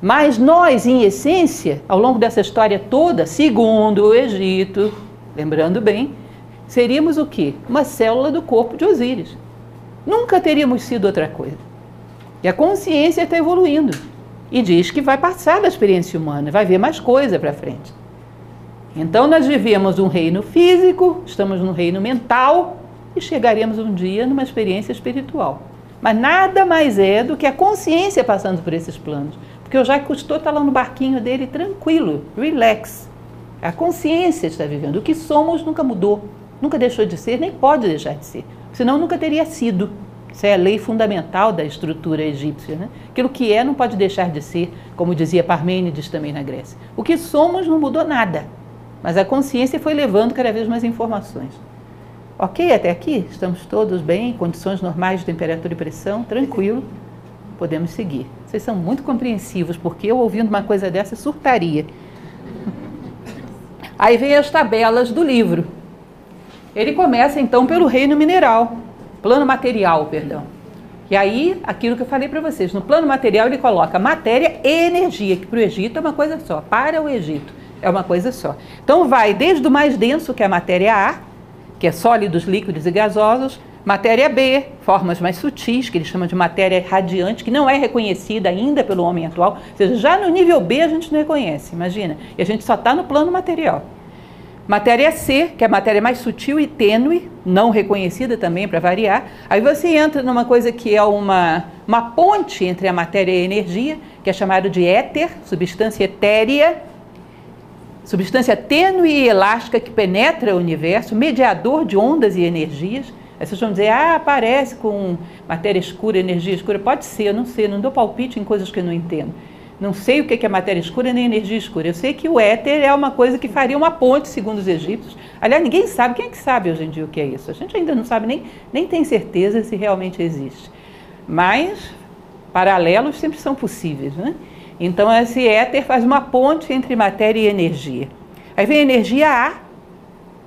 Mas nós, em essência, ao longo dessa história toda, segundo o Egito, lembrando bem, seríamos o quê? Uma célula do corpo de Osíris. Nunca teríamos sido outra coisa. E a consciência está evoluindo. E diz que vai passar da experiência humana, vai ver mais coisa para frente. Então nós vivemos um reino físico, estamos no reino mental e chegaremos um dia numa experiência espiritual. Mas nada mais é do que a consciência passando por esses planos. Porque o Jacques Cousteau está lá no barquinho dele tranquilo, relax. A consciência está vivendo. O que somos nunca mudou, nunca deixou de ser, nem pode deixar de ser. Senão nunca teria sido. Isso é a lei fundamental da estrutura egípcia. Né? Aquilo que é não pode deixar de ser, como dizia Parmênides também na Grécia. O que somos não mudou nada, mas a consciência foi levando cada vez mais informações. Ok, até aqui? Estamos todos bem, condições normais de temperatura e pressão, tranquilo, podemos seguir. Vocês são muito compreensivos, porque eu ouvindo uma coisa dessa surtaria. Aí vem as tabelas do livro. Ele começa então pelo reino mineral, plano material, perdão. E aí, aquilo que eu falei para vocês, no plano material ele coloca matéria e energia, que para o Egito é uma coisa só, para o Egito é uma coisa só. Então vai desde o mais denso, que é a matéria A, que é sólidos, líquidos e gasosos, Matéria B, formas mais sutis, que eles chamam de matéria radiante, que não é reconhecida ainda pelo homem atual. Ou seja, já no nível B a gente não reconhece, imagina. E a gente só está no plano material. Matéria C, que é a matéria mais sutil e tênue, não reconhecida também para variar. Aí você entra numa coisa que é uma, uma ponte entre a matéria e a energia, que é chamado de éter, substância etérea, substância tênue e elástica que penetra o universo, mediador de ondas e energias. Aí vocês vão dizer, ah, aparece com matéria escura, energia escura. Pode ser, eu não sei, não dou palpite em coisas que eu não entendo. Não sei o que é matéria escura nem energia escura. Eu sei que o éter é uma coisa que faria uma ponte, segundo os egípcios. Aliás, ninguém sabe. Quem é que sabe hoje em dia o que é isso? A gente ainda não sabe, nem, nem tem certeza se realmente existe. Mas paralelos sempre são possíveis. Né? Então, esse éter faz uma ponte entre matéria e energia. Aí vem a energia A,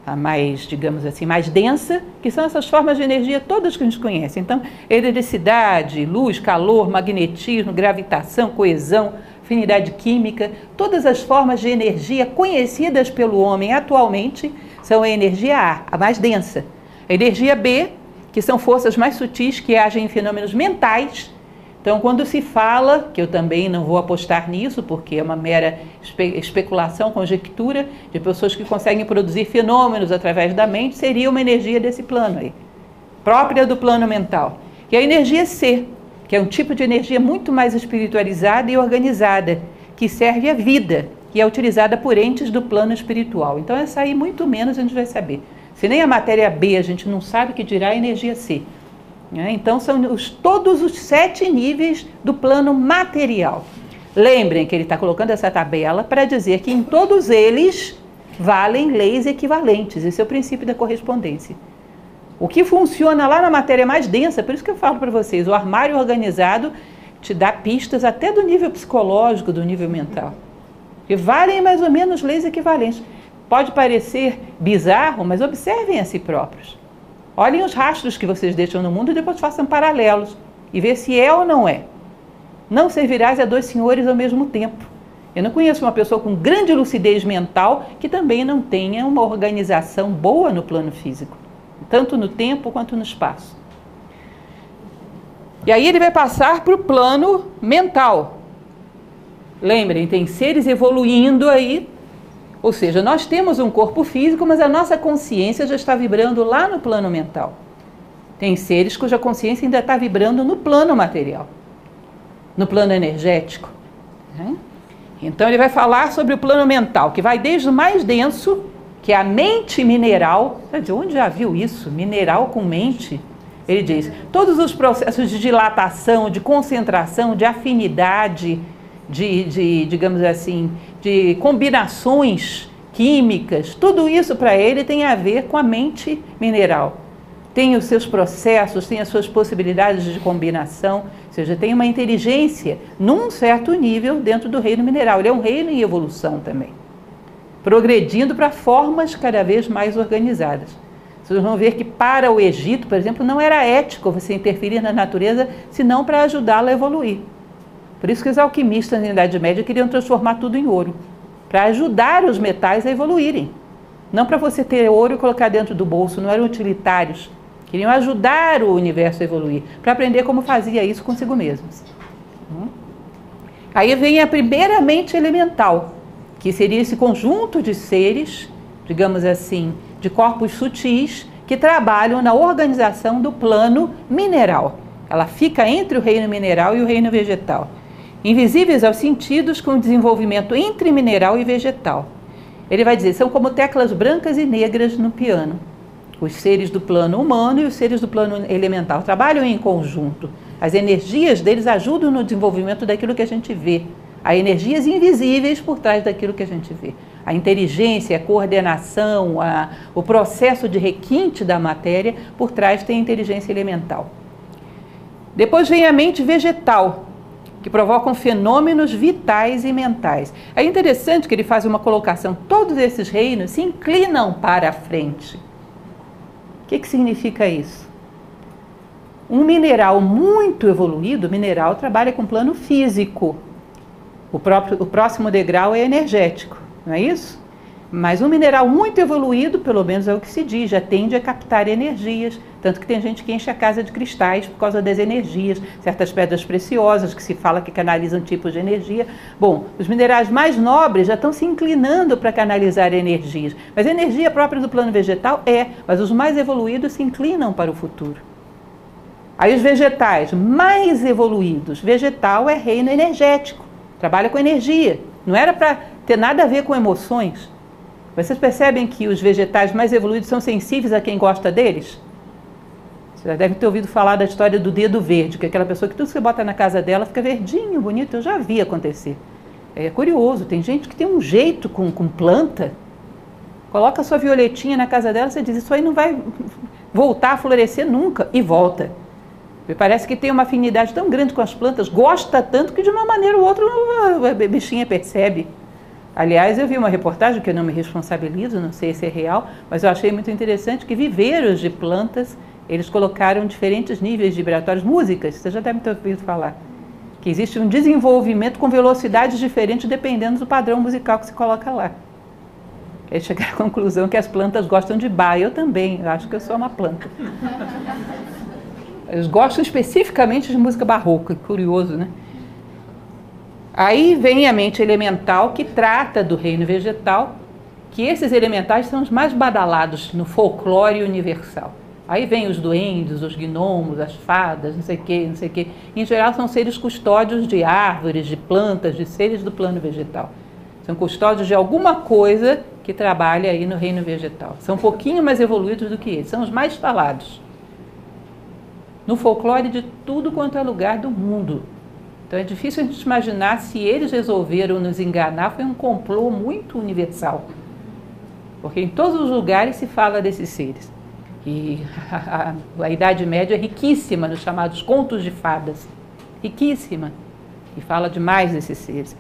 a mais, digamos assim, mais densa, que são essas formas de energia todas que a gente conhece. Então, eletricidade, luz, calor, magnetismo, gravitação, coesão, afinidade química, todas as formas de energia conhecidas pelo homem atualmente são a energia A, a mais densa. A energia B, que são forças mais sutis que agem em fenômenos mentais, então, quando se fala, que eu também não vou apostar nisso, porque é uma mera espe especulação, conjectura, de pessoas que conseguem produzir fenômenos através da mente, seria uma energia desse plano aí, própria do plano mental. E a energia C, que é um tipo de energia muito mais espiritualizada e organizada, que serve à vida, que é utilizada por entes do plano espiritual. Então, essa aí, muito menos, a gente vai saber. Se nem a matéria B a gente não sabe, que dirá a energia C. Né? Então, são os, todos os sete níveis do plano material. Lembrem que ele está colocando essa tabela para dizer que em todos eles valem leis equivalentes. Esse é o princípio da correspondência. O que funciona lá na matéria mais densa, por isso que eu falo para vocês, o armário organizado te dá pistas até do nível psicológico, do nível mental. Que valem mais ou menos leis equivalentes. Pode parecer bizarro, mas observem a si próprios. Olhem os rastros que vocês deixam no mundo e depois façam paralelos e ver se é ou não é. Não servirás a dois senhores ao mesmo tempo. Eu não conheço uma pessoa com grande lucidez mental que também não tenha uma organização boa no plano físico, tanto no tempo quanto no espaço. E aí ele vai passar para o plano mental. Lembrem, tem seres evoluindo aí ou seja, nós temos um corpo físico, mas a nossa consciência já está vibrando lá no plano mental. Tem seres cuja consciência ainda está vibrando no plano material, no plano energético. Né? Então ele vai falar sobre o plano mental, que vai desde o mais denso, que é a mente mineral. De onde já viu isso? Mineral com mente? Ele diz: todos os processos de dilatação, de concentração, de afinidade, de, de digamos assim, de combinações químicas, tudo isso para ele tem a ver com a mente mineral. Tem os seus processos, tem as suas possibilidades de combinação, ou seja, tem uma inteligência num certo nível dentro do reino mineral. Ele é um reino em evolução também. progredindo para formas cada vez mais organizadas. Vocês vão ver que para o Egito, por exemplo, não era ético você interferir na natureza, senão para ajudá-la a evoluir. Por isso que os alquimistas na Idade Média queriam transformar tudo em ouro, para ajudar os metais a evoluírem. Não para você ter ouro e colocar dentro do bolso, não eram utilitários. Queriam ajudar o universo a evoluir, para aprender como fazia isso consigo mesmos. Hum? Aí vem a primeira mente elemental, que seria esse conjunto de seres, digamos assim, de corpos sutis que trabalham na organização do plano mineral. Ela fica entre o reino mineral e o reino vegetal. Invisíveis aos sentidos com desenvolvimento entre mineral e vegetal. Ele vai dizer, são como teclas brancas e negras no piano. Os seres do plano humano e os seres do plano elemental trabalham em conjunto. As energias deles ajudam no desenvolvimento daquilo que a gente vê. Há energias invisíveis por trás daquilo que a gente vê a inteligência, a coordenação, a, o processo de requinte da matéria, por trás tem a inteligência elemental. Depois vem a mente vegetal, que provocam fenômenos vitais e mentais. É interessante que ele faz uma colocação: todos esses reinos se inclinam para a frente. O que, que significa isso? Um mineral muito evoluído, mineral trabalha com plano físico. O, próprio, o próximo degrau é energético não é isso? Mas um mineral muito evoluído, pelo menos é o que se diz, já tende a captar energias. Tanto que tem gente que enche a casa de cristais por causa das energias, certas pedras preciosas que se fala que canalizam tipos de energia. Bom, os minerais mais nobres já estão se inclinando para canalizar energias. Mas a energia própria do plano vegetal é, mas os mais evoluídos se inclinam para o futuro. Aí os vegetais mais evoluídos, vegetal é reino energético, trabalha com energia. Não era para ter nada a ver com emoções. Vocês percebem que os vegetais mais evoluídos são sensíveis a quem gosta deles? Você já deve ter ouvido falar da história do dedo verde, que é aquela pessoa que tudo que você bota na casa dela fica verdinho, bonito. Eu já vi acontecer. É curioso, tem gente que tem um jeito com, com planta. Coloca a sua violetinha na casa dela, você diz, isso aí não vai voltar a florescer nunca. E volta. Me parece que tem uma afinidade tão grande com as plantas, gosta tanto que de uma maneira ou outra a bichinha percebe. Aliás, eu vi uma reportagem que eu não me responsabilizo, não sei se é real, mas eu achei muito interessante que viveiros de plantas, eles colocaram diferentes níveis vibratórios, músicas, você já deve ter ouvido falar, que existe um desenvolvimento com velocidades diferentes dependendo do padrão musical que se coloca lá. Eles chegaram à conclusão que as plantas gostam de bar, eu também, eu acho que eu sou uma planta. Eles gostam especificamente de música barroca, curioso, né? Aí vem a mente elemental que trata do reino vegetal, que esses elementais são os mais badalados no folclore universal. Aí vem os duendes, os gnomos, as fadas, não sei o que, não sei o que. Em geral são seres custódios de árvores, de plantas, de seres do plano vegetal. São custódios de alguma coisa que trabalha aí no reino vegetal. São um pouquinho mais evoluídos do que eles, são os mais falados. No folclore de tudo quanto é lugar do mundo. Então é difícil a gente imaginar se eles resolveram nos enganar, foi um complô muito universal. Porque em todos os lugares se fala desses seres. E a, a, a Idade Média é riquíssima nos chamados contos de fadas. Riquíssima. E fala demais desses seres.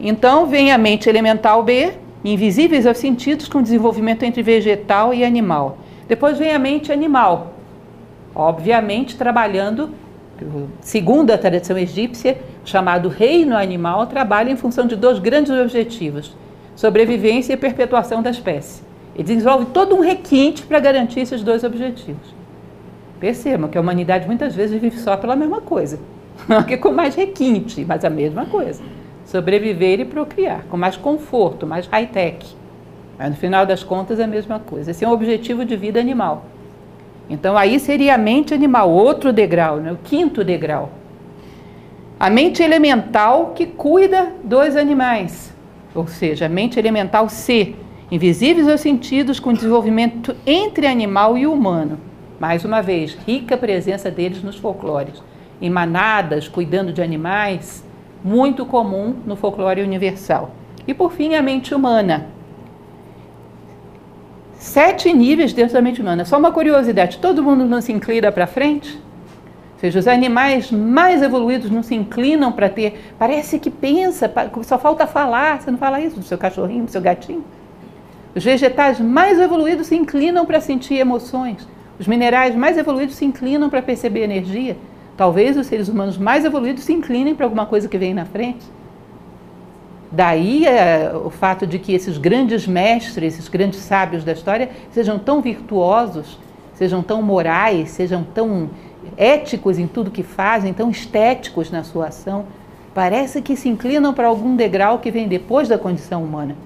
Então vem a mente elemental B, invisíveis aos sentidos, com desenvolvimento entre vegetal e animal. Depois vem a mente animal, obviamente trabalhando segundo a tradição egípcia, chamado reino animal, trabalha em função de dois grandes objetivos: sobrevivência e perpetuação da espécie. E desenvolve todo um requinte para garantir esses dois objetivos. Percebam que a humanidade muitas vezes vive só pela mesma coisa, que com mais requinte, mas a mesma coisa. Sobreviver e procriar, com mais conforto, mais high-tech. Mas no final das contas é a mesma coisa. Esse é um objetivo de vida animal. Então aí seria a mente animal, outro degrau, né? o quinto degrau. A mente elemental que cuida dos animais, ou seja, a mente elemental C, invisíveis aos sentidos com desenvolvimento entre animal e humano. Mais uma vez, rica presença deles nos folclores. Em manadas, cuidando de animais, muito comum no folclore universal. E por fim, a mente humana, sete níveis dentro da mente humana. Só uma curiosidade: todo mundo não se inclina para frente? Ou seja, os animais mais evoluídos não se inclinam para ter. Parece que pensa, só falta falar. Você não fala isso do seu cachorrinho, do seu gatinho? Os vegetais mais evoluídos se inclinam para sentir emoções. Os minerais mais evoluídos se inclinam para perceber energia. Talvez os seres humanos mais evoluídos se inclinem para alguma coisa que vem na frente. Daí é, o fato de que esses grandes mestres, esses grandes sábios da história, sejam tão virtuosos, sejam tão morais, sejam tão éticos em tudo que fazem, tão estéticos na sua ação. Parece que se inclinam para algum degrau que vem depois da condição humana.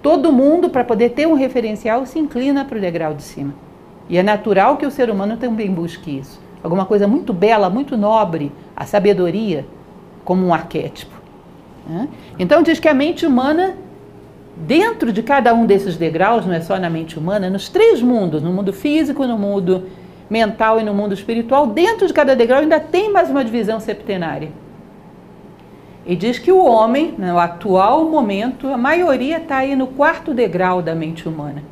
Todo mundo, para poder ter um referencial, se inclina para o degrau de cima. E é natural que o ser humano também busque isso. Alguma coisa muito bela, muito nobre, a sabedoria, como um arquétipo. Né? Então, diz que a mente humana, dentro de cada um desses degraus, não é só na mente humana, nos três mundos no mundo físico, no mundo mental e no mundo espiritual dentro de cada degrau ainda tem mais uma divisão septenária. E diz que o homem, no atual momento, a maioria está aí no quarto degrau da mente humana.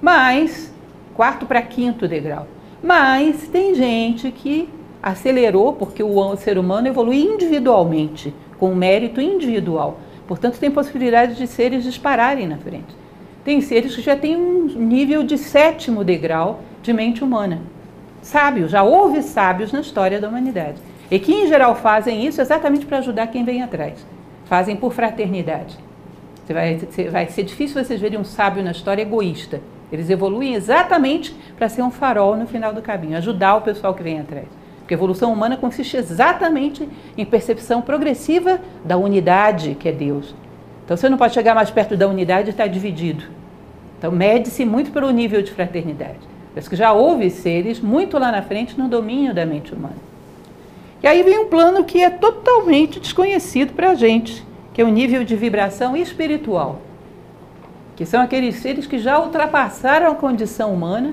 Mas, quarto para quinto degrau. Mas tem gente que acelerou, porque o ser humano evolui individualmente, com mérito individual. Portanto, tem possibilidade de seres dispararem na frente. Tem seres que já têm um nível de sétimo degrau de mente humana. Sábios, já houve sábios na história da humanidade. E que, em geral, fazem isso exatamente para ajudar quem vem atrás. Fazem por fraternidade. Você vai, vai ser difícil vocês verem um sábio na história egoísta. Eles evoluem exatamente para ser um farol no final do caminho, ajudar o pessoal que vem atrás. Porque a evolução humana consiste exatamente em percepção progressiva da unidade que é Deus. Então você não pode chegar mais perto da unidade e estar dividido. Então mede-se muito pelo nível de fraternidade. Parece que já houve seres muito lá na frente no domínio da mente humana. E aí vem um plano que é totalmente desconhecido para a gente, que é o nível de vibração espiritual. Que são aqueles seres que já ultrapassaram a condição humana.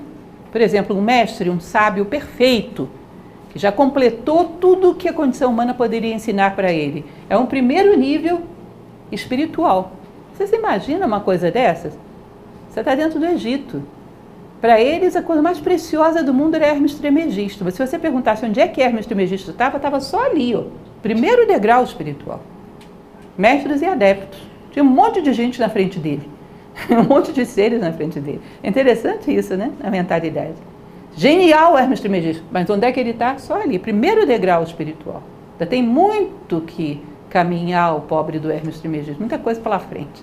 Por exemplo, um mestre, um sábio perfeito, já completou tudo o que a condição humana poderia ensinar para ele. É um primeiro nível espiritual. Você se imagina uma coisa dessas? Você está dentro do Egito. Para eles, a coisa mais preciosa do mundo era Hermes Trismegisto. Mas se você perguntasse onde é que Hermes Trismegisto estava, estava só ali, ó. primeiro degrau espiritual. Mestres e adeptos. Tinha um monte de gente na frente dele. um monte de seres na frente dele. É interessante isso, né? A mentalidade. Genial Hermes Trismegisto, mas onde é que ele está? Só ali, primeiro degrau espiritual. Ainda tem muito que caminhar o pobre do Hermes Trismegisto, muita coisa pela frente.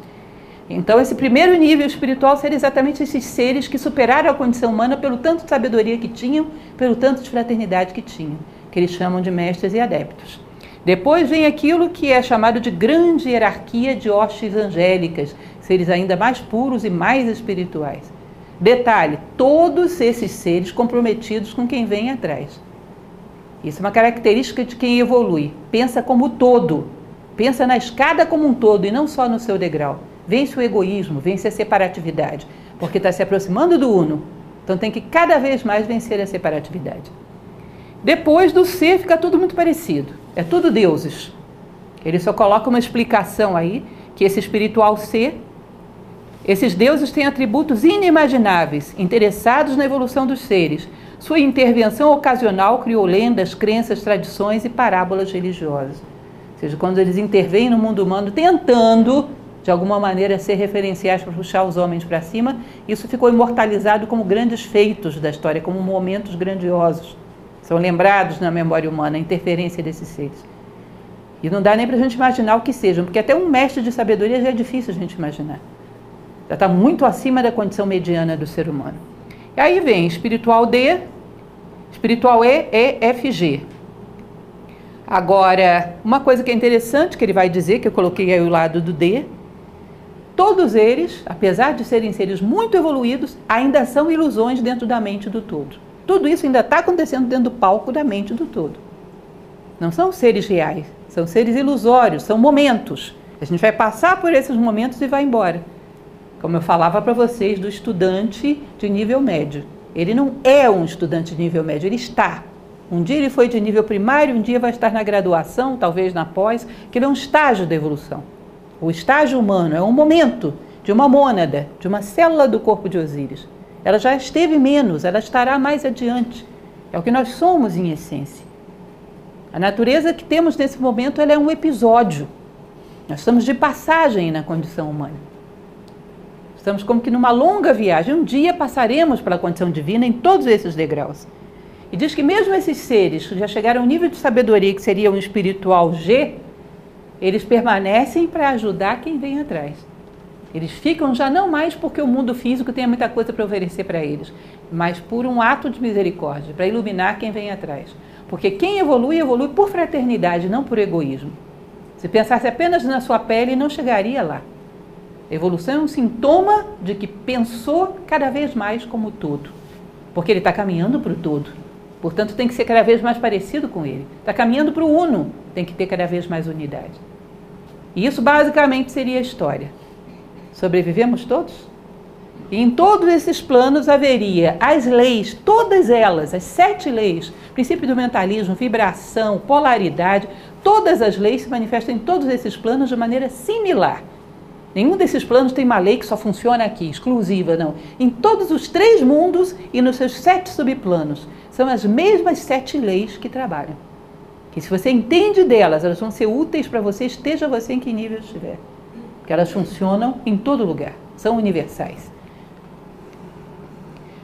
Então, esse primeiro nível espiritual seria exatamente esses seres que superaram a condição humana pelo tanto de sabedoria que tinham, pelo tanto de fraternidade que tinham, que eles chamam de mestres e adeptos. Depois vem aquilo que é chamado de grande hierarquia de hostes angélicas, seres ainda mais puros e mais espirituais. Detalhe: todos esses seres comprometidos com quem vem atrás. Isso é uma característica de quem evolui. Pensa como todo. Pensa na escada como um todo e não só no seu degrau. Vence o egoísmo, vence a separatividade, porque está se aproximando do uno. Então tem que cada vez mais vencer a separatividade. Depois do ser fica tudo muito parecido. É tudo deuses. Ele só coloca uma explicação aí que esse espiritual ser esses deuses têm atributos inimagináveis, interessados na evolução dos seres. Sua intervenção ocasional criou lendas, crenças, tradições e parábolas religiosas. Ou seja, quando eles intervêm no mundo humano tentando, de alguma maneira, ser referenciais para puxar os homens para cima, isso ficou imortalizado como grandes feitos da história, como momentos grandiosos. São lembrados na memória humana a interferência desses seres. E não dá nem para a gente imaginar o que sejam, porque até um mestre de sabedoria já é difícil a gente imaginar. Já está muito acima da condição mediana do ser humano. E aí vem espiritual D, espiritual E, EFG. Agora, uma coisa que é interessante que ele vai dizer, que eu coloquei aí o lado do D, todos eles, apesar de serem seres muito evoluídos, ainda são ilusões dentro da mente do todo. Tudo isso ainda está acontecendo dentro do palco da mente do todo. Não são seres reais, são seres ilusórios, são momentos. A gente vai passar por esses momentos e vai embora como eu falava para vocês, do estudante de nível médio. Ele não é um estudante de nível médio, ele está. Um dia ele foi de nível primário, um dia vai estar na graduação, talvez na pós, que ele é um estágio da evolução. O estágio humano é um momento de uma mônada, de uma célula do corpo de Osíris. Ela já esteve menos, ela estará mais adiante. É o que nós somos em essência. A natureza que temos nesse momento é um episódio. Nós estamos de passagem na condição humana. Estamos como que numa longa viagem. Um dia passaremos pela condição divina em todos esses degraus. E diz que mesmo esses seres que já chegaram ao nível de sabedoria que seria um espiritual G, eles permanecem para ajudar quem vem atrás. Eles ficam já não mais porque o mundo físico tem muita coisa para oferecer para eles, mas por um ato de misericórdia, para iluminar quem vem atrás. Porque quem evolui, evolui por fraternidade, não por egoísmo. Se pensasse apenas na sua pele, não chegaria lá. Evolução é um sintoma de que pensou cada vez mais como todo, porque ele está caminhando para o todo. Portanto, tem que ser cada vez mais parecido com ele. Está caminhando para o uno, tem que ter cada vez mais unidade. E isso basicamente seria a história. Sobrevivemos todos? E em todos esses planos haveria as leis, todas elas, as sete leis, princípio do mentalismo, vibração, polaridade, todas as leis se manifestam em todos esses planos de maneira similar. Nenhum desses planos tem uma lei que só funciona aqui, exclusiva, não. Em todos os três mundos e nos seus sete subplanos, são as mesmas sete leis que trabalham. Que se você entende delas, elas vão ser úteis para você, esteja você em que nível estiver. Porque elas funcionam em todo lugar, são universais.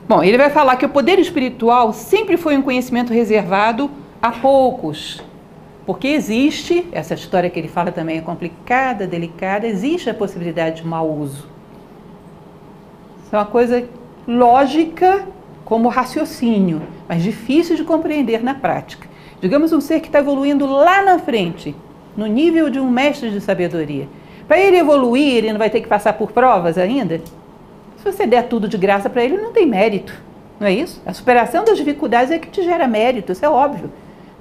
Bom, ele vai falar que o poder espiritual sempre foi um conhecimento reservado a poucos, porque existe, essa história que ele fala também é complicada, delicada, existe a possibilidade de mau uso. Isso é uma coisa lógica como raciocínio, mas difícil de compreender na prática. Digamos um ser que está evoluindo lá na frente, no nível de um mestre de sabedoria. Para ele evoluir, ele não vai ter que passar por provas ainda? Se você der tudo de graça para ele, não tem mérito, não é isso? A superação das dificuldades é que te gera mérito, isso é óbvio.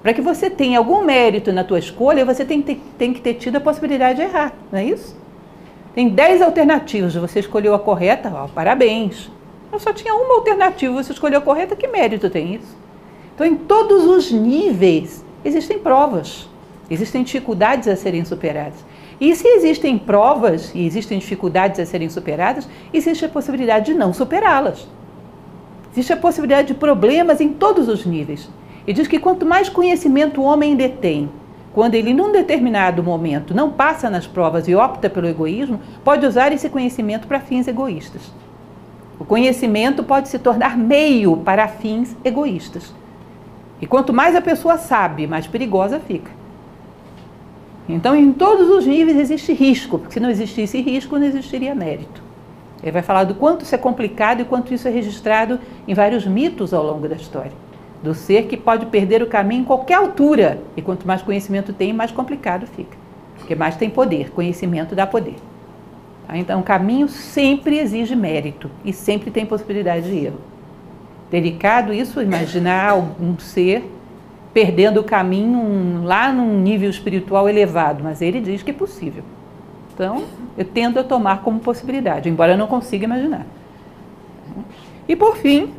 Para que você tenha algum mérito na tua escolha, você tem que, ter, tem que ter tido a possibilidade de errar, não é isso? Tem 10 alternativas, você escolheu a correta, ó, parabéns. Eu só tinha uma alternativa, você escolheu a correta, que mérito tem isso? Então, em todos os níveis, existem provas, existem dificuldades a serem superadas. E se existem provas e existem dificuldades a serem superadas, existe a possibilidade de não superá-las. Existe a possibilidade de problemas em todos os níveis. E diz que quanto mais conhecimento o homem detém, quando ele, num determinado momento, não passa nas provas e opta pelo egoísmo, pode usar esse conhecimento para fins egoístas. O conhecimento pode se tornar meio para fins egoístas. E quanto mais a pessoa sabe, mais perigosa fica. Então, em todos os níveis existe risco, porque se não existisse risco, não existiria mérito. Ele vai falar do quanto isso é complicado e quanto isso é registrado em vários mitos ao longo da história do ser que pode perder o caminho em qualquer altura. E quanto mais conhecimento tem, mais complicado fica. Porque mais tem poder, conhecimento dá poder. Tá? Então, o caminho sempre exige mérito e sempre tem possibilidade de erro. Delicado isso, imaginar algum ser perdendo o caminho um, lá num nível espiritual elevado, mas ele diz que é possível. Então, eu tento a tomar como possibilidade, embora eu não consiga imaginar. E por fim,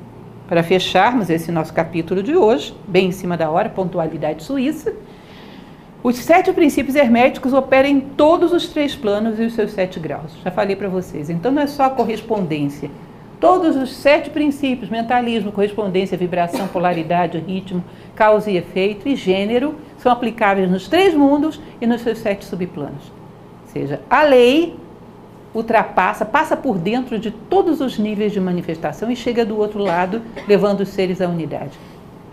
para fecharmos esse nosso capítulo de hoje, bem em cima da hora, pontualidade suíça, os sete princípios herméticos operam em todos os três planos e os seus sete graus. Já falei para vocês. Então não é só a correspondência. Todos os sete princípios, mentalismo, correspondência, vibração, polaridade, ritmo, causa e efeito e gênero, são aplicáveis nos três mundos e nos seus sete subplanos. Ou seja, a lei ultrapassa, passa por dentro de todos os níveis de manifestação e chega do outro lado, levando os seres à unidade.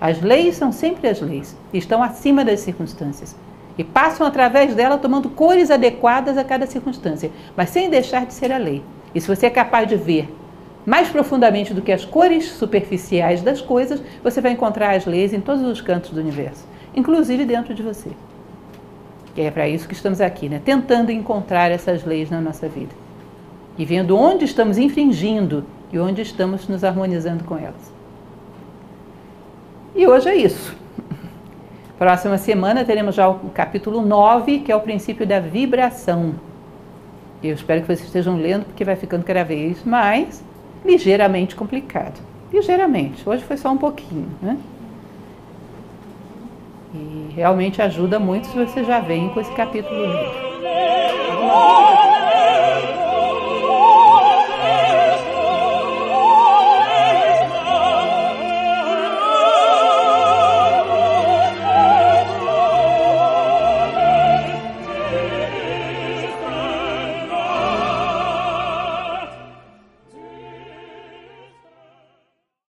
As leis são sempre as leis, estão acima das circunstâncias e passam através dela tomando cores adequadas a cada circunstância, mas sem deixar de ser a lei. E se você é capaz de ver mais profundamente do que as cores superficiais das coisas, você vai encontrar as leis em todos os cantos do universo, inclusive dentro de você. E é para isso que estamos aqui, né? tentando encontrar essas leis na nossa vida e vendo onde estamos infringindo e onde estamos nos harmonizando com elas. E hoje é isso. Próxima semana teremos já o capítulo 9, que é o princípio da vibração. Eu espero que vocês estejam lendo, porque vai ficando cada vez mais ligeiramente complicado. Ligeiramente. Hoje foi só um pouquinho, né? E realmente ajuda muito se você já vem com esse capítulo lido.